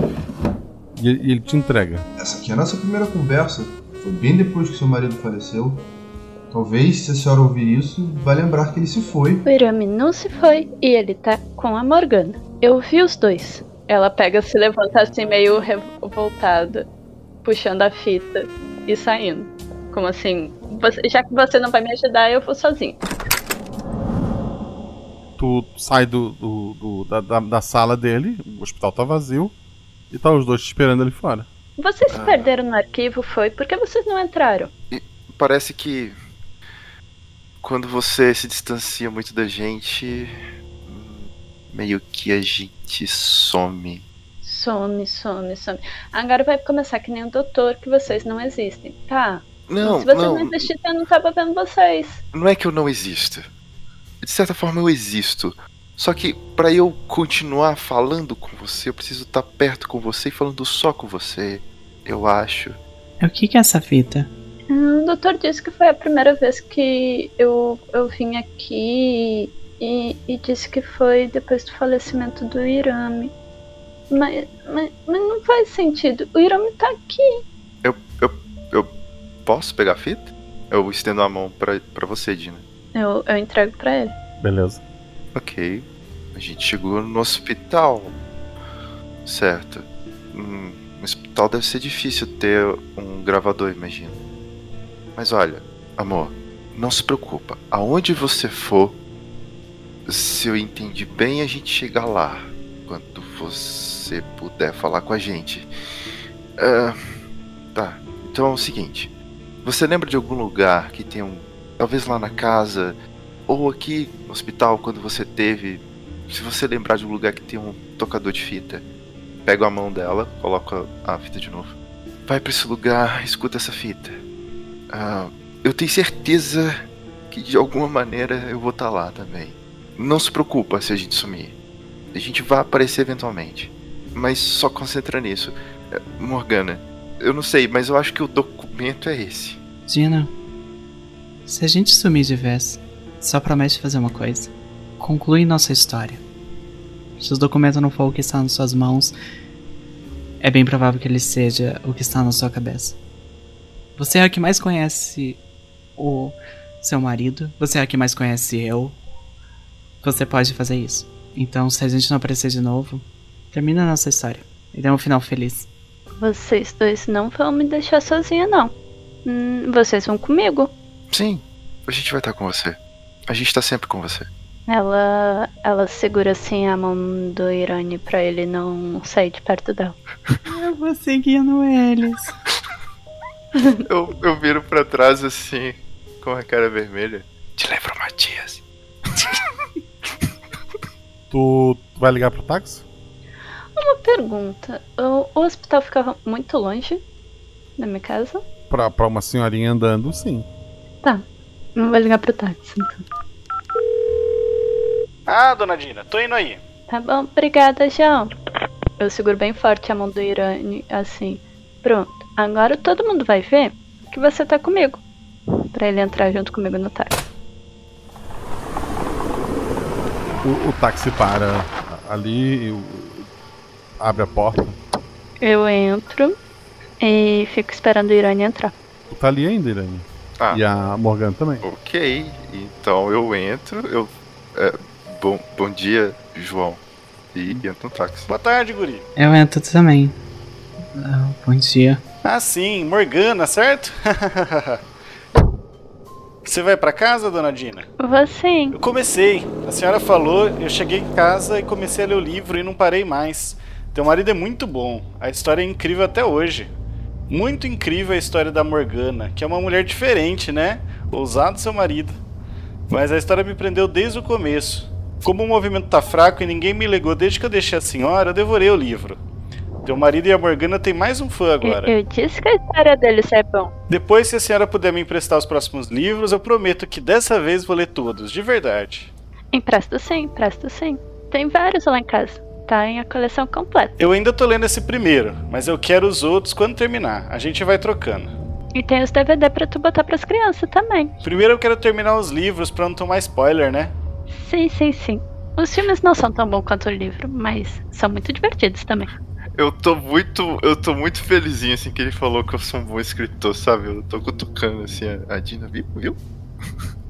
e ele, ele te entrega. Essa aqui é a nossa primeira conversa. Foi bem depois que seu marido faleceu. Talvez, se a senhora ouvir isso, vai lembrar que ele se foi. O Irami não se foi e ele tá com a Morgana. Eu vi os dois. Ela pega, se levanta assim, meio revoltada, puxando a fita e saindo. Como assim, você, já que você não vai me ajudar, eu vou sozinho tu sai do, do, do da, da, da, sala dele, o hospital tá vazio, e tá os dois te esperando ali fora. Vocês se ah. perderam no arquivo, foi? Por que vocês não entraram? E parece que quando você se distancia muito da gente, meio que a gente some. Some, some, some. Agora vai começar que nem o doutor que vocês não existem. Tá. Não, se vocês não, não existissem, eu não tava vendo vocês. Não é que eu não existo de certa forma eu existo. Só que para eu continuar falando com você, eu preciso estar tá perto com você e falando só com você. Eu acho. O que, que é essa fita? O doutor disse que foi a primeira vez que eu, eu vim aqui e, e disse que foi depois do falecimento do Irame. Mas, mas, mas não faz sentido. O Irame tá aqui. Eu, eu, eu posso pegar a fita? Eu estendo a mão pra, pra você, Dina. Eu, eu entrego pra ele. Beleza. Ok. A gente chegou no hospital. Certo. Hum, no hospital deve ser difícil ter um gravador, imagino. Mas olha, amor, não se preocupa. Aonde você for, se eu entendi bem, a gente chega lá. Quando você puder falar com a gente. Uh, tá. Então é o seguinte. Você lembra de algum lugar que tem um talvez lá na casa, ou aqui no hospital, quando você teve. Se você lembrar de um lugar que tem um tocador de fita, pega a mão dela, coloca a fita de novo. Vai para esse lugar, escuta essa fita. Ah, eu tenho certeza que de alguma maneira eu vou estar tá lá também. Não se preocupa se a gente sumir. A gente vai aparecer eventualmente. Mas só concentra nisso. É, Morgana, eu não sei, mas eu acho que o documento é esse. Dina, se a gente sumir de vez, só promete fazer uma coisa: conclui nossa história. Se os documentos não for o que está nas suas mãos, é bem provável que ele seja o que está na sua cabeça. Você é a que mais conhece o seu marido, você é a que mais conhece eu. Você pode fazer isso. Então, se a gente não aparecer de novo, termina a nossa história e dê um final feliz. Vocês dois não vão me deixar sozinha, não. Hum, vocês vão comigo. Sim, a gente vai estar com você. A gente tá sempre com você. Ela, ela segura assim a mão do Irani pra ele não sair de perto dela. Eu vou seguindo eles. eu, eu viro pra trás assim, com a cara vermelha. Te lembro, Matias. tu vai ligar pro táxi? Uma pergunta. O, o hospital ficava muito longe da minha casa? Pra, pra uma senhorinha andando, sim. Tá. Não vai ligar pro táxi, então. Ah, dona Dina, tô indo aí. Tá bom, obrigada, João. Eu seguro bem forte a mão do Irani, assim. Pronto. Agora todo mundo vai ver que você tá comigo. Pra ele entrar junto comigo no táxi. O, o táxi para ali e abre a porta. Eu entro e fico esperando o Irani entrar. Tu tá ali ainda, Irani? Ah. E a Morgana também. Ok, então eu entro, eu. É, bom, bom dia, João. E entro no táxi. Boa tarde, Guri. Eu entro também. Ah, bom dia. Ah, sim, Morgana, certo? Você vai para casa, dona Dina? Vou sim. Eu comecei. A senhora falou, eu cheguei em casa e comecei a ler o livro e não parei mais. Teu marido é muito bom. A história é incrível até hoje. Muito incrível a história da Morgana, que é uma mulher diferente, né? Ousado seu marido. Mas a história me prendeu desde o começo. Como o movimento tá fraco e ninguém me ligou desde que eu deixei a senhora, eu devorei o livro. Teu marido e a Morgana tem mais um fã agora. Eu, eu disse que a história deles é bom. Depois, se a senhora puder me emprestar os próximos livros, eu prometo que dessa vez vou ler todos, de verdade. Empresto sim, empresto sim. Tem vários lá em casa. Tá em a coleção completa. Eu ainda tô lendo esse primeiro, mas eu quero os outros quando terminar. A gente vai trocando. E tem os DVD pra tu botar pras crianças também. Primeiro eu quero terminar os livros pra não tomar spoiler, né? Sim, sim, sim. Os filmes não são tão bons quanto o livro, mas são muito divertidos também. Eu tô muito. Eu tô muito felizinho assim que ele falou que eu sou um bom escritor, sabe? Eu tô cutucando assim a, Dina, viu? viu?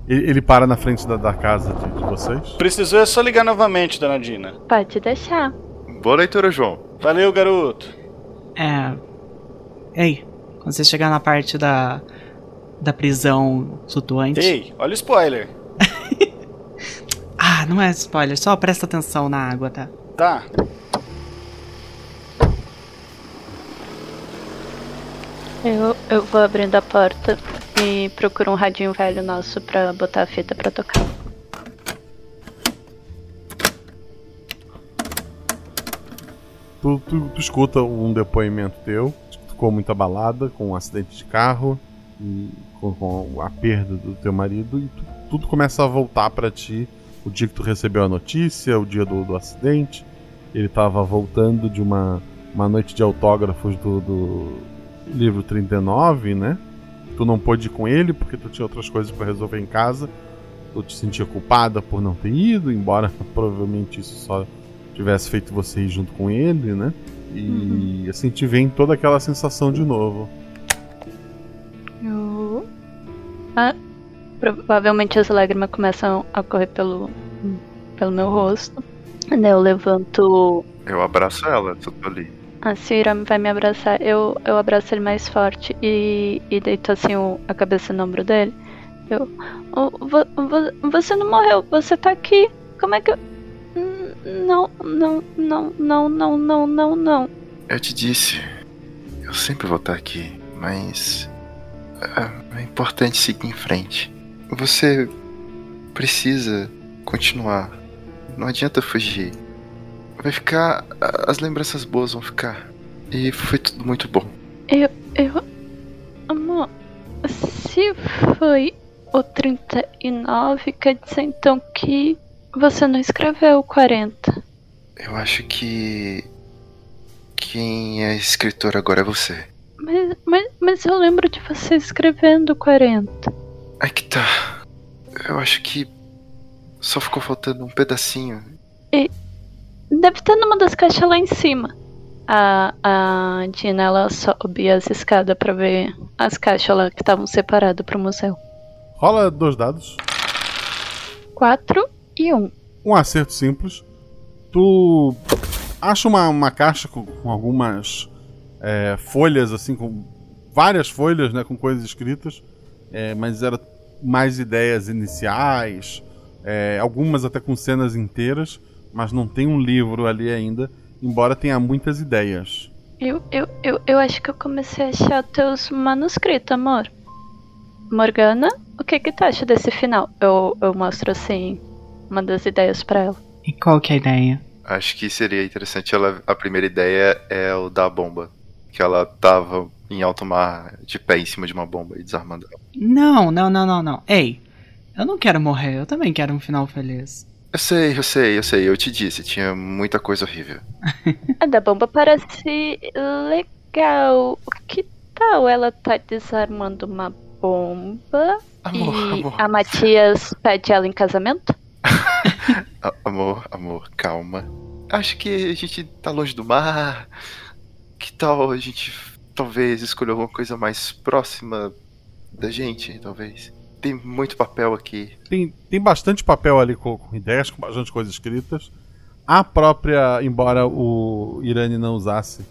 Ele, ele para na frente da, da casa de, de vocês. Precisou é só ligar novamente, dona Dina. Pode deixar. Boa leitura, João. Valeu, garoto. É. Ei, quando você chegar na parte da. da prisão flutuante. Ei, olha o spoiler. Ah, não é spoiler, só presta atenção na água, tá? Tá. Eu, eu vou abrindo a porta e procuro um radinho velho nosso pra botar a fita pra tocar. Tu, tu, tu escuta um depoimento teu, ficou muito abalada com um acidente de carro e com, com a perda do teu marido e tu- tudo começa a voltar pra ti. O dia que tu recebeu a notícia, o dia do, do acidente, ele tava voltando de uma, uma noite de autógrafos do, do livro 39, né? Tu não pôde ir com ele porque tu tinha outras coisas pra resolver em casa. Tu te sentia culpada por não ter ido, embora provavelmente isso só tivesse feito você ir junto com ele, né? E assim te vem toda aquela sensação de novo. Ah, provavelmente as lágrimas começam a correr pelo, pelo meu rosto. Daí eu levanto. Eu abraço ela, tô ali. A Cira vai me abraçar. Eu, eu abraço ele mais forte e, e deito assim o- a cabeça no ombro dele. Eu. "Oh, vo- vo- você não morreu, você tá aqui. Como é que eu. Não, não, não, não, não, não, não, não. Eu te disse, eu sempre vou estar aqui, mas é, é importante seguir em frente. Você precisa continuar. Não adianta fugir. Vai ficar. As lembranças boas vão ficar. E foi tudo muito bom. Eu. Eu. Amor, se foi o 39, quer dizer então que você não escreveu o 40. Eu acho que. Quem é escritor agora é você. Mas, mas, mas eu lembro de você escrevendo o 40. É que tá. Eu acho que. Só ficou faltando um pedacinho. E deve estar numa das caixas lá em cima. A, a Dina ela sobe as escadas pra ver as caixas lá que estavam separadas pro museu. Rola dois dados. 4 e 1. Um acerto simples. Tu acha uma, uma caixa com, com algumas é, folhas, assim, com várias folhas, né, com coisas escritas, é, mas era mais ideias iniciais, é, algumas até com cenas inteiras, mas não tem um livro ali ainda, embora tenha muitas ideias. Eu, eu, eu, eu acho que eu comecei a achar teus manuscritos, amor. Morgana, o que que tu acha desse final? Eu, eu mostro assim uma das ideias pra ela. E qual que é a ideia? Acho que seria interessante ela. A primeira ideia é o da bomba. Que ela tava em alto mar, de pé em cima de uma bomba e desarmando ela. Não, não, não, não, não. Ei, eu não quero morrer, eu também quero um final feliz. Eu sei, eu sei, eu sei, eu te disse, tinha muita coisa horrível. A da bomba parece legal. O que tal ela tá desarmando uma bomba Amor, e amor. a Matias pede ela em casamento? Amor, amor, calma. Acho que a gente tá longe do mar. Que tal a gente talvez escolher alguma coisa mais próxima da gente, talvez? Tem muito papel aqui. Tem, tem bastante papel ali com, com ideias, com bastante coisas escritas. A própria, embora o Irani não usasse,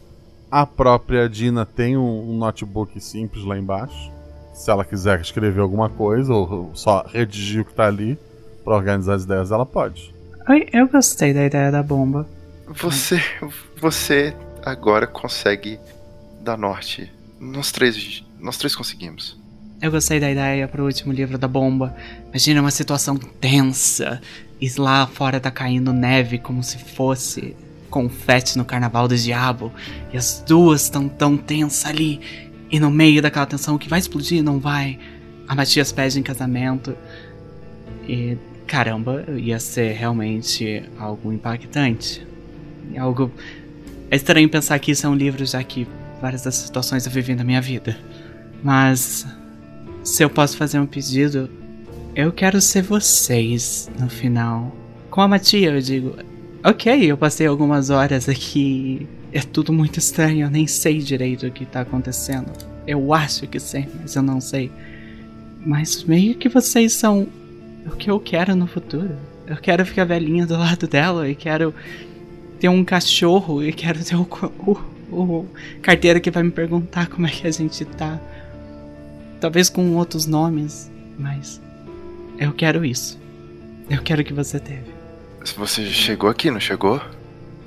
a própria Dina tem um, um notebook simples lá embaixo. Se ela quiser escrever alguma coisa ou só redigir o que tá ali pra organizar as ideias, ela pode. Oi, eu gostei da ideia da bomba. Você, você agora consegue dar norte nós três, nós três conseguimos. Eu gostei da ideia pro último livro da bomba. Imagina uma situação tensa. E lá fora tá caindo neve como se fosse confete no carnaval do diabo. E as duas estão tão tensas ali. E no meio daquela tensão, o que vai explodir não vai. A Matias pede em casamento. E caramba, ia ser realmente algo impactante. Algo. É estranho pensar que isso é um livro, já que várias das situações eu vivi na minha vida. Mas. Se eu posso fazer um pedido, eu quero ser vocês no final. Com a Matia, eu digo. Ok, eu passei algumas horas aqui. É tudo muito estranho, eu nem sei direito o que tá acontecendo. Eu acho que sei, mas eu não sei. Mas meio que vocês são o que eu quero no futuro. Eu quero ficar velhinha do lado dela e quero ter um cachorro e quero ter o, o, o carteiro que vai me perguntar como é que a gente tá. Talvez com outros nomes, mas eu quero isso. Eu quero que você teve. Se você chegou aqui, não chegou?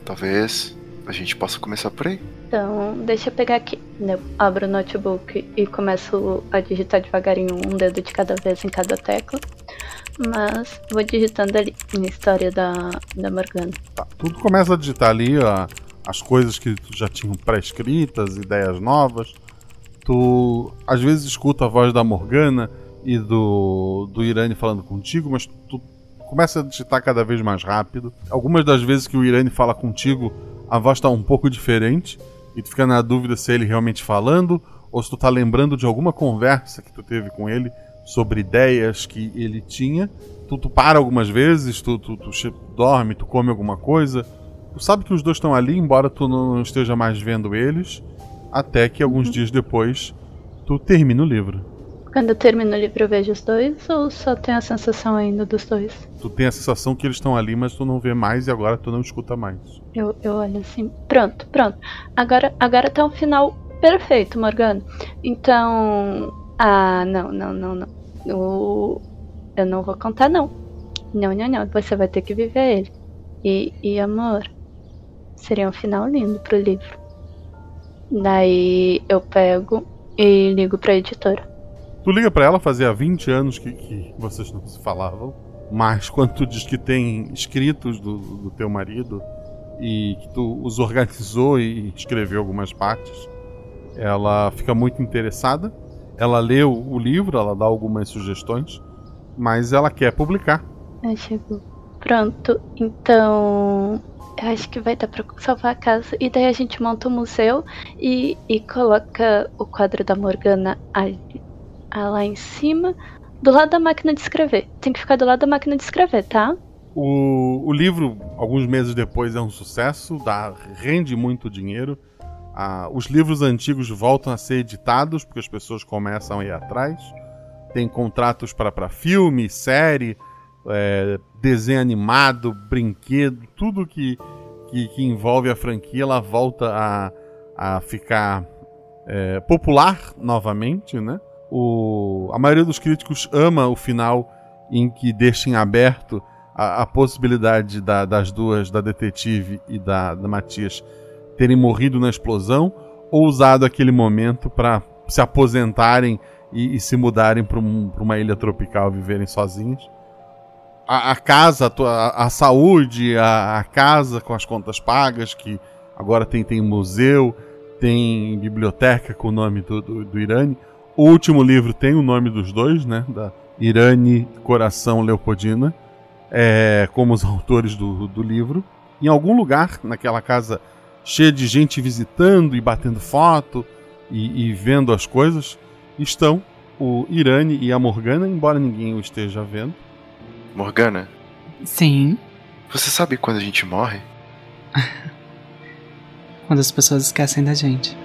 Talvez a gente possa começar por aí. Então, deixa eu pegar aqui. Eu abro o notebook e começo a digitar devagarinho um dedo de cada vez em cada tecla. Mas vou digitando ali na história da, da Morgana. Tá, tudo começa a digitar ali ó, as coisas que tu já tinham pré-escritas, ideias novas. Tu às vezes escuta a voz da Morgana e do, do Irane falando contigo, mas tu começa a digitar cada vez mais rápido. Algumas das vezes que o Irane fala contigo, a voz está um pouco diferente e tu fica na dúvida se é ele realmente falando ou se tu tá lembrando de alguma conversa que tu teve com ele sobre ideias que ele tinha. Tu, tu para algumas vezes, tu, tu, tu, dorme, tu come alguma coisa. Tu sabe que os dois estão ali, embora tu não esteja mais vendo eles, até que alguns dias depois tu termina o livro. Quando eu termino o livro eu vejo os dois ou só tenho a sensação ainda dos dois? Tu tem a sensação que eles estão ali, mas tu não vê mais e agora tu não escuta mais. Eu, eu olho assim, pronto, pronto. Agora, agora tá um final perfeito, Morgana. Então. Ah, não, não, não, não. Eu, eu não vou contar, não. Não, não, não. Você vai ter que viver ele. E, e amor, seria um final lindo pro livro. Daí eu pego e ligo pra editora. Tu liga para ela, fazia 20 anos que, que, vocês não se falavam. Mas quando tu diz que tem escritos do, do teu marido e que tu os organizou e escreveu algumas partes, ela fica muito interessada. Ela o, o livro, ela dá algumas sugestões, mas ela quer publicar. É, chegou. Pronto, então eu acho que vai dar pra salvar a casa. E daí a gente monta o um museu e, e coloca o quadro da Morgana ali ah, lá em cima, do lado da máquina de escrever. Tem que ficar do lado da máquina de escrever, tá? O, o livro, alguns meses depois, é um sucesso, dá, rende muito dinheiro. Ah, os livros antigos voltam a ser editados porque as pessoas começam a ir atrás. Tem contratos para filme, série, é, desenho animado, brinquedo, tudo que, que, que, envolve a franquia, ela volta a, a ficar é, popular novamente, né? o, a maioria dos críticos ama o final em que deixa em aberto a, a possibilidade da, das duas, da detetive e da, da Matias, terem morrido na explosão ou usado aquele momento para se aposentarem e, e se mudarem para um, uma ilha tropical, viverem sozinhos. A, a casa, a, a saúde, a, a, casa com as contas pagas, que agora tem, tem museu, tem biblioteca com o nome do, do, do Irani o último livro tem o nome dos dois, né? Da Irane Coração Leopoldina, é, como os autores do, do livro. Em algum lugar, naquela casa cheia de gente visitando e batendo foto e, e vendo as coisas, estão o Irane e a Morgana, embora ninguém o esteja vendo. Morgana? Sim. Você sabe quando a gente morre? quando as pessoas esquecem da gente.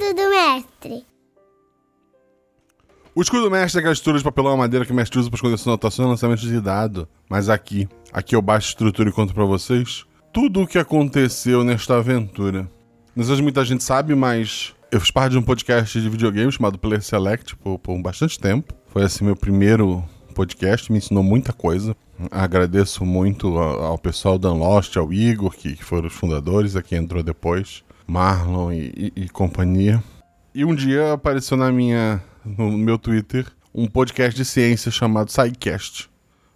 Escudo do mestre. O escudo do mestre é aquela estrutura de papelão madeira que o mestre usa para esconder suas anotações e lançamentos de dado. Mas aqui, aqui eu baixo a estrutura e conto pra vocês tudo o que aconteceu nesta aventura. Não sei se muita gente sabe, mas eu fiz parte de um podcast de videogame chamado Player Select por, por bastante tempo. Foi assim meu primeiro podcast, me ensinou muita coisa. Agradeço muito ao, ao pessoal da Unlost, ao Igor, que, que foram os fundadores, a quem entrou depois, Marlon e, e, e companhia. E um dia apareceu na minha, no meu Twitter um podcast de ciência chamado SciCast.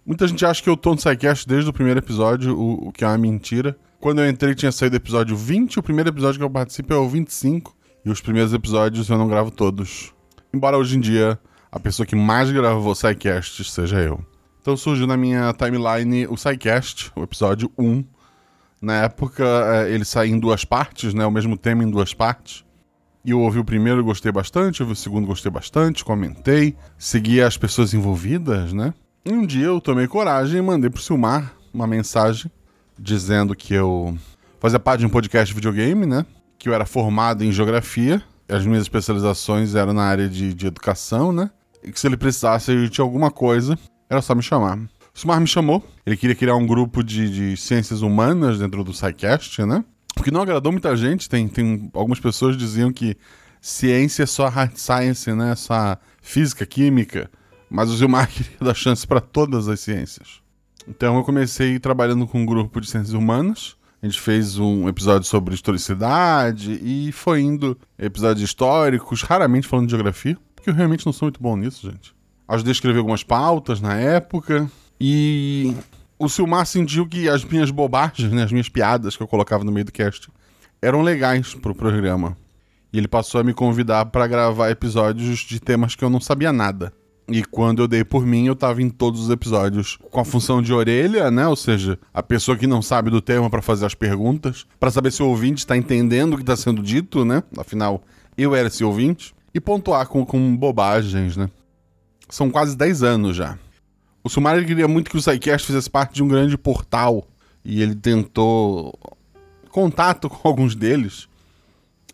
Muita gente acha que eu tô no SciCast desde o primeiro episódio, o, o que é uma mentira. Quando eu entrei tinha saído o episódio 20, o primeiro episódio que eu participo é o 25, e os primeiros episódios eu não gravo todos. Embora hoje em dia a pessoa que mais gravou SciCast seja eu. Então surgiu na minha timeline o SciCast, o episódio 1. Na época é, ele saiu em duas partes, né? O mesmo tema em duas partes. E eu ouvi o primeiro gostei bastante, ouvi o segundo gostei bastante, comentei, segui as pessoas envolvidas, né? E um dia eu tomei coragem e mandei pro Silmar uma mensagem dizendo que eu fazia parte de um podcast de videogame, né? Que eu era formado em geografia, as minhas especializações eram na área de, de educação, né? E que se ele precisasse de alguma coisa, era só me chamar. O Silmar me chamou, ele queria criar um grupo de, de ciências humanas dentro do SciCast, né? O que não agradou muita gente, tem, tem algumas pessoas diziam que ciência é só hard science, né? Só física, química. Mas o Zilmar queria dar chance para todas as ciências. Então eu comecei trabalhando com um grupo de ciências humanas. A gente fez um episódio sobre historicidade e foi indo episódios históricos, raramente falando de geografia, porque eu realmente não sou muito bom nisso, gente. Ajudei a escrever algumas pautas na época e o Silmar sentiu que as minhas bobagens, né, as minhas piadas que eu colocava no meio do cast, eram legais pro programa. E ele passou a me convidar para gravar episódios de temas que eu não sabia nada. E quando eu dei por mim, eu tava em todos os episódios com a função de orelha, né? Ou seja, a pessoa que não sabe do tema para fazer as perguntas, para saber se o ouvinte está entendendo o que está sendo dito, né? Afinal, eu era esse ouvinte. E pontuar com, com bobagens, né? São quase 10 anos já. O Sumar queria muito que o SciCast fizesse parte de um grande portal. E ele tentou contato com alguns deles.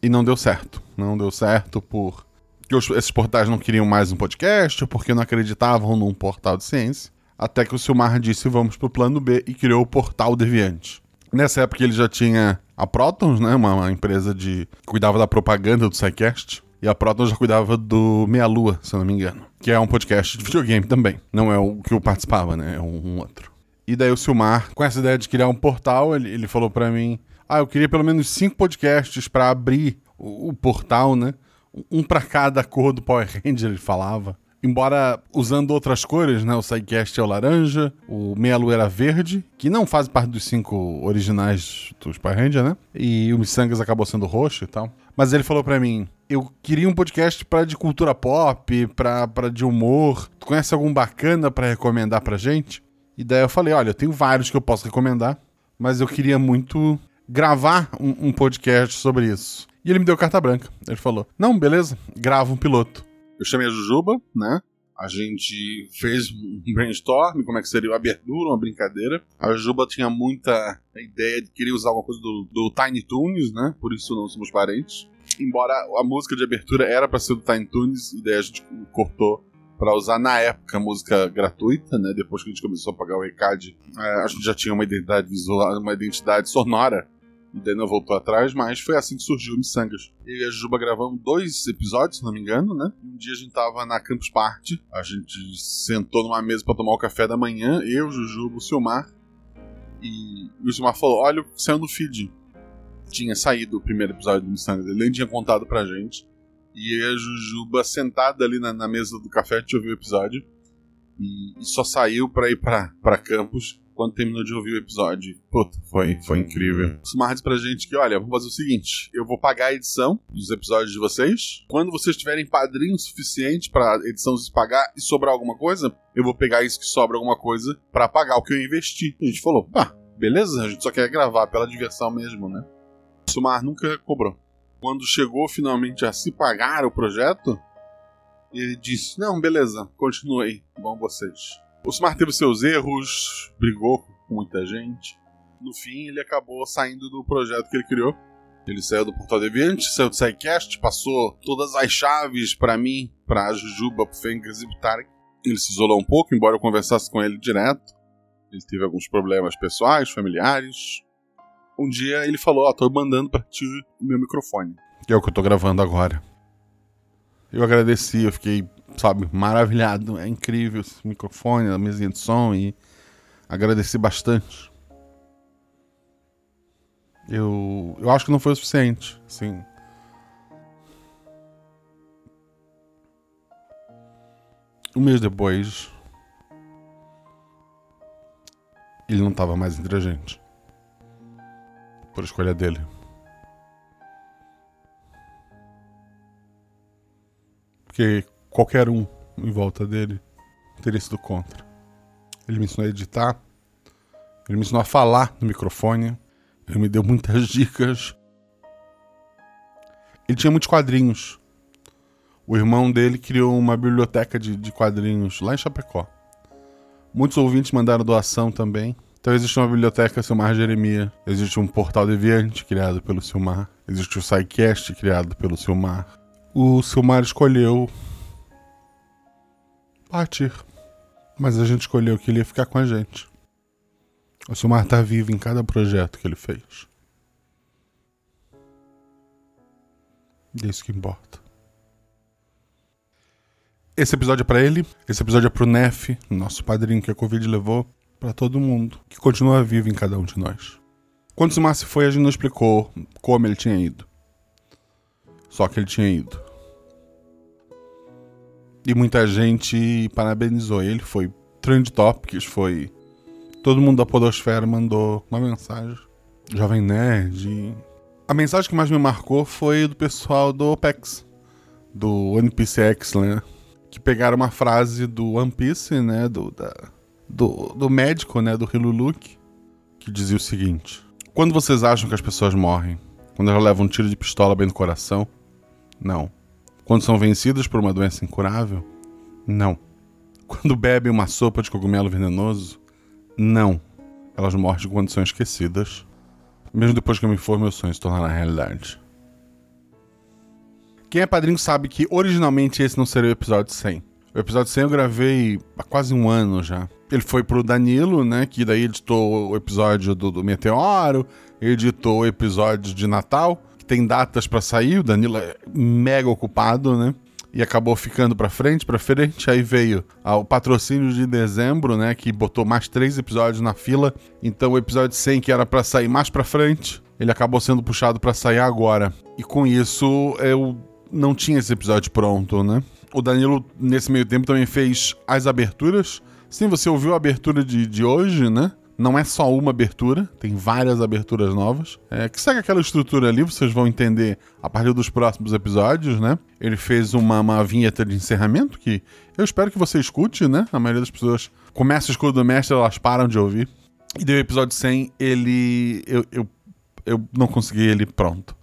E não deu certo. Não deu certo por que esses portais não queriam mais um podcast, porque não acreditavam num portal de ciência. Até que o Silmar disse: vamos pro plano B e criou o Portal Deviante. Nessa época ele já tinha a Protons, né? Uma, uma empresa de. que cuidava da propaganda do SciCast. E a Proton já cuidava do Meia Lua, se eu não me engano. Que é um podcast de videogame também. Não é o que eu participava, né? É um, um outro. E daí o Silmar, com essa ideia de criar um portal, ele, ele falou para mim: Ah, eu queria pelo menos cinco podcasts para abrir o, o, portal, né? Um para cada cor do Power Ranger, ele falava. Embora usando outras cores, né? O Sidecast é o laranja, o Meia Lua era verde, que não faz parte dos cinco originais dos Power Ranger, né? E o Missangas acabou sendo roxo e tal. Mas ele falou para mim: eu queria um podcast para de cultura pop, pra de humor. Tu conhece algum bacana para recomendar pra gente? E daí eu falei: olha, eu tenho vários que eu posso recomendar, mas eu queria muito gravar um, um podcast sobre isso. E ele me deu carta branca. Ele falou: não, beleza, grava um piloto. Eu chamei a Jujuba, né? A gente fez um brainstorm, como é que seria a abertura, uma brincadeira. A Juba tinha muita ideia de querer usar alguma coisa do, do Tiny Toons, né? Por isso não somos parentes. Embora a música de abertura era para ser do Tiny Toons, e daí a gente cortou para usar na época música gratuita, né? Depois que a gente começou a pagar o ECAD, é, a gente já tinha uma identidade visual, uma identidade sonora não voltou atrás, mas foi assim que surgiu o Missangas. Eu e a Juba gravamos dois episódios, se não me engano, né? Um dia a gente tava na Campus Party, a gente sentou numa mesa para tomar o café da manhã, eu, Jujuba, o Silmar, e o Silmar falou: Olha saiu no feed. Tinha saído o primeiro episódio do Missangas, ele nem tinha contado pra gente. E a Jujuba sentada ali na, na mesa do café, a gente ouviu o episódio. E, e só saiu pra ir pra, pra campus quando terminou de ouvir o episódio. Puta, foi, foi incrível. Disse pra gente que, olha, vamos fazer o seguinte: eu vou pagar a edição dos episódios de vocês. Quando vocês tiverem padrinho suficiente pra edição se pagar e sobrar alguma coisa, eu vou pegar isso que sobra alguma coisa para pagar o que eu investi. A gente falou, pá, beleza, a gente só quer gravar pela diversão mesmo, né? Sumar nunca cobrou. Quando chegou finalmente a se pagar o projeto, ele disse: Não, beleza, continuei, bom vocês. O Smart teve seus erros, brigou com muita gente. No fim, ele acabou saindo do projeto que ele criou. Ele saiu do Portal Deviante, saiu do SciCast, passou todas as chaves para mim, pra Jujuba, pro Fengris e pro Tarek. Ele se isolou um pouco, embora eu conversasse com ele direto. Ele teve alguns problemas pessoais, familiares. Um dia ele falou: Ó, oh, tô mandando pra ti o meu microfone, que é o que eu tô gravando agora. Eu agradeci, eu fiquei, sabe, maravilhado. É incrível esse microfone, a mesinha de som e agradeci bastante. Eu, eu acho que não foi o suficiente, sim. Um mês depois, ele não estava mais entre a gente. Por escolha dele. Porque qualquer um em volta dele teria sido contra. Ele me ensinou a editar, ele me ensinou a falar no microfone, ele me deu muitas dicas. Ele tinha muitos quadrinhos. O irmão dele criou uma biblioteca de, de quadrinhos lá em Chapecó. Muitos ouvintes mandaram doação também. Então existe uma biblioteca Silmar Jeremia, existe um portal deviante criado pelo Silmar, existe o SciCast criado pelo Silmar. O Silmar escolheu partir, mas a gente escolheu que ele ia ficar com a gente. O Silmar tá vivo em cada projeto que ele fez. E é isso que importa. Esse episódio é pra ele, esse episódio é pro Nef, nosso padrinho que a Covid levou, para todo mundo, que continua vivo em cada um de nós. Quando o Silmar se foi, a gente não explicou como ele tinha ido. Só que ele tinha ido. E muita gente parabenizou ele, foi Trend Topics, foi todo mundo da Podosfera mandou uma mensagem. Jovem Nerd. A mensagem que mais me marcou foi do pessoal do OPEX, do NPCX, né? Que pegaram uma frase do One Piece, né? Do, da, do, do médico, né? Do Hiluluk, que dizia o seguinte: Quando vocês acham que as pessoas morrem? Quando elas levam um tiro de pistola bem no coração? Não. Quando são vencidas por uma doença incurável? Não. Quando bebem uma sopa de cogumelo venenoso? Não. Elas morrem quando são esquecidas. Mesmo depois que eu me for, meu sonho se tornará realidade. Quem é padrinho sabe que originalmente esse não seria o episódio 100. O episódio 100 eu gravei há quase um ano já. Ele foi pro Danilo, né? Que daí editou o episódio do, do Meteoro, editou o episódio de Natal, tem datas para sair. O Danilo é mega ocupado, né? e acabou ficando para frente, para frente. Aí veio ah, o patrocínio de dezembro, né, que botou mais três episódios na fila. Então o episódio 100 que era para sair mais para frente, ele acabou sendo puxado para sair agora. E com isso eu não tinha esse episódio pronto, né? O Danilo nesse meio tempo também fez as aberturas. Sim, você ouviu a abertura de, de hoje, né? Não é só uma abertura, tem várias aberturas novas. É, que segue aquela estrutura ali, vocês vão entender a partir dos próximos episódios, né? Ele fez uma, uma vinheta de encerramento que eu espero que você escute, né? A maioria das pessoas começa o escudo do mestre, elas param de ouvir. E deu o episódio 100, ele. Eu, eu, eu não consegui ele pronto.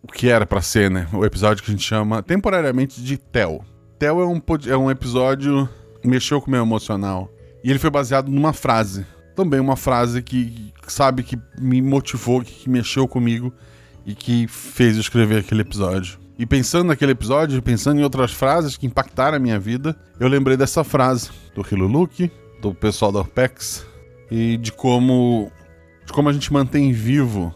O que era para ser, né? O episódio que a gente chama temporariamente de Tel. Tel é um, é um episódio mexeu com o meu emocional. E ele foi baseado numa frase também uma frase que, sabe, que me motivou, que mexeu comigo e que fez escrever aquele episódio. E pensando naquele episódio, pensando em outras frases que impactaram a minha vida, eu lembrei dessa frase do Hiluluki, do pessoal da Orpex, e de como, de como a gente mantém vivo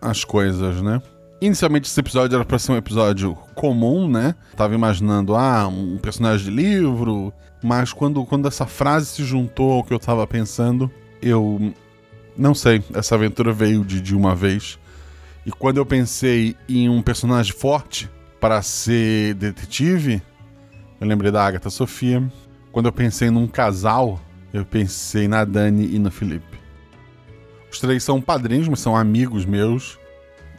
as coisas, né? Inicialmente esse episódio era para ser um episódio comum, né? Tava imaginando, ah, um personagem de livro, mas quando, quando essa frase se juntou ao que eu tava pensando, eu não sei, essa aventura veio de, de uma vez. E quando eu pensei em um personagem forte para ser detetive, eu lembrei da Agatha Sofia. Quando eu pensei num casal, eu pensei na Dani e no Felipe. Os três são padrinhos, mas são amigos meus.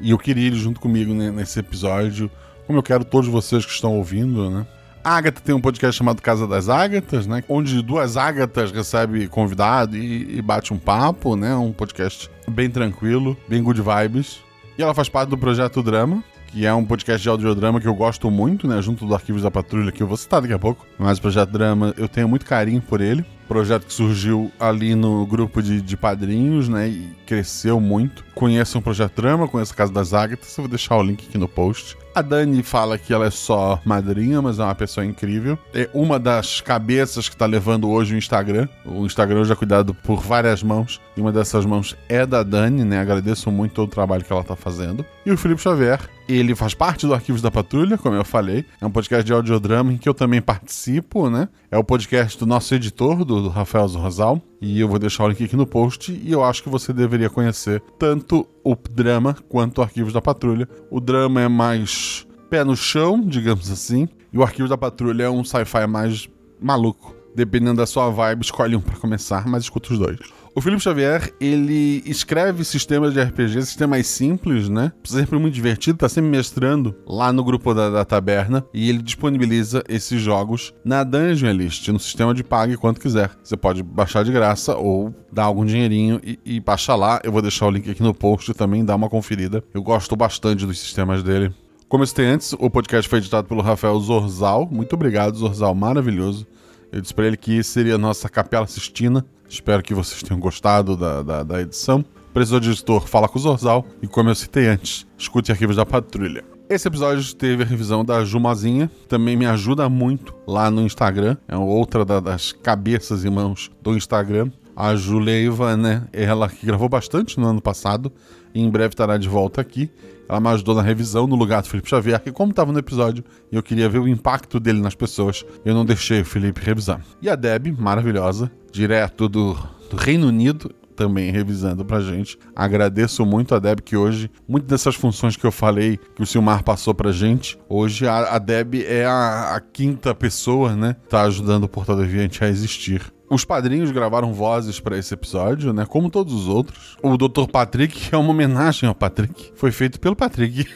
E eu queria eles junto comigo nesse episódio, como eu quero todos vocês que estão ouvindo, né? Agatha tem um podcast chamado Casa das Ágatas, né? Onde duas Ágatas recebem convidado e, e bate um papo, né? Um podcast bem tranquilo, bem good vibes. E ela faz parte do Projeto Drama, que é um podcast de audiodrama que eu gosto muito, né? Junto do Arquivos da Patrulha, que eu vou citar daqui a pouco. Mas o Projeto Drama, eu tenho muito carinho por ele. Projeto que surgiu ali no grupo de, de padrinhos, né? E cresceu muito. Conheçam o Projeto Drama, conheçam a Casa das Ágatas. Eu vou deixar o link aqui no post. A Dani fala que ela é só madrinha, mas é uma pessoa incrível. É uma das cabeças que tá levando hoje o Instagram. O Instagram hoje é cuidado por várias mãos. E uma dessas mãos é da Dani, né? Agradeço muito todo o trabalho que ela tá fazendo. E o Felipe Xavier, ele faz parte do Arquivos da Patrulha, como eu falei. É um podcast de audiodrama em que eu também participo, né? É o podcast do nosso editor, do, Rafael Rosal. E eu vou deixar o link aqui no post. E eu acho que você deveria conhecer tanto o drama quanto o Arquivos da Patrulha. O drama é mais pé no chão, digamos assim. E o Arquivos da Patrulha é um sci-fi mais maluco. Dependendo da sua vibe, escolhe um para começar, mas escuta os dois. O Felipe Xavier, ele escreve sistemas de RPG, sistemas simples, né? Sempre muito divertido, tá sempre mestrando lá no grupo da, da taberna e ele disponibiliza esses jogos na Dungeon List, no sistema de pague quanto quiser. Você pode baixar de graça ou dar algum dinheirinho e, e baixar lá. Eu vou deixar o link aqui no post também, dá uma conferida. Eu gosto bastante dos sistemas dele. Como eu citei antes, o podcast foi editado pelo Rafael Zorzal. Muito obrigado, Zorzal, maravilhoso. Eu disse pra ele que seria a nossa Capela Sistina. Espero que vocês tenham gostado da, da, da edição. Precisou de editor, fala com o Zorzal. E como eu citei antes, escute arquivos da patrulha. Esse episódio teve a revisão da Jumazinha, também me ajuda muito lá no Instagram. É outra da, das cabeças e mãos do Instagram. A Juleiva, né? Ela que gravou bastante no ano passado e em breve estará de volta aqui. Ela me ajudou na revisão no lugar do Felipe Xavier, que como estava no episódio, eu queria ver o impacto dele nas pessoas, eu não deixei o Felipe revisar. E a Deb, maravilhosa, direto do, do Reino Unido, também revisando pra gente. Agradeço muito a Deb que hoje, muitas dessas funções que eu falei que o Silmar passou pra gente, hoje a, a Deb é a, a, quinta pessoa, né? Tá ajudando o Portal Deviante a existir. Os padrinhos gravaram vozes para esse episódio, né? Como todos os outros. O Dr. Patrick é uma homenagem ao Patrick. Foi feito pelo Patrick.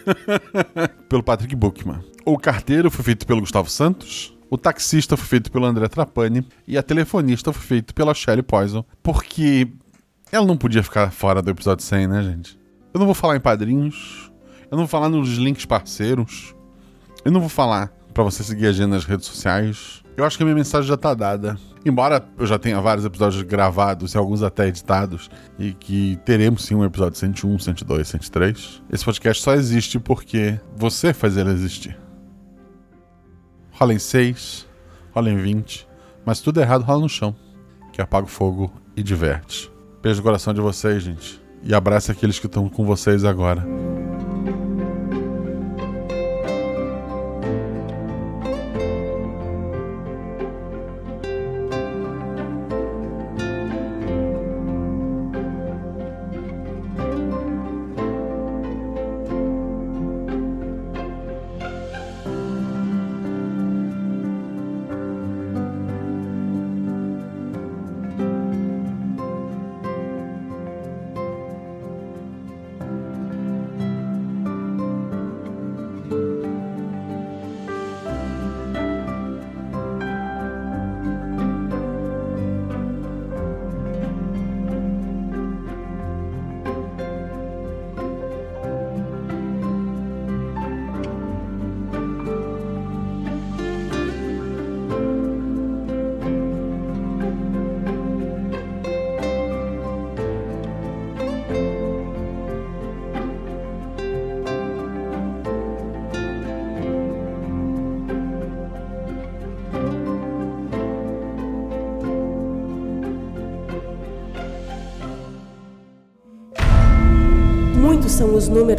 pelo Patrick Bookman. O carteiro foi feito pelo Gustavo Santos. O taxista foi feito pelo André Trapani. E a telefonista foi feita pela Shelly Poison. Porque ela não podia ficar fora do episódio 100, né, gente? Eu não vou falar em padrinhos. Eu não vou falar nos links parceiros. Eu não vou falar para você seguir a gente nas redes sociais. Eu acho que a minha mensagem já tá dada. Embora eu já tenha vários episódios gravados e alguns até editados, e que teremos sim um episódio 101, 102, 103, esse podcast só existe porque você faz ele existir. Rola em 6, rola em 20, mas tudo errado rola no chão, que apaga o fogo e diverte. Beijo no coração de vocês, gente. E abraça aqueles que estão com vocês agora.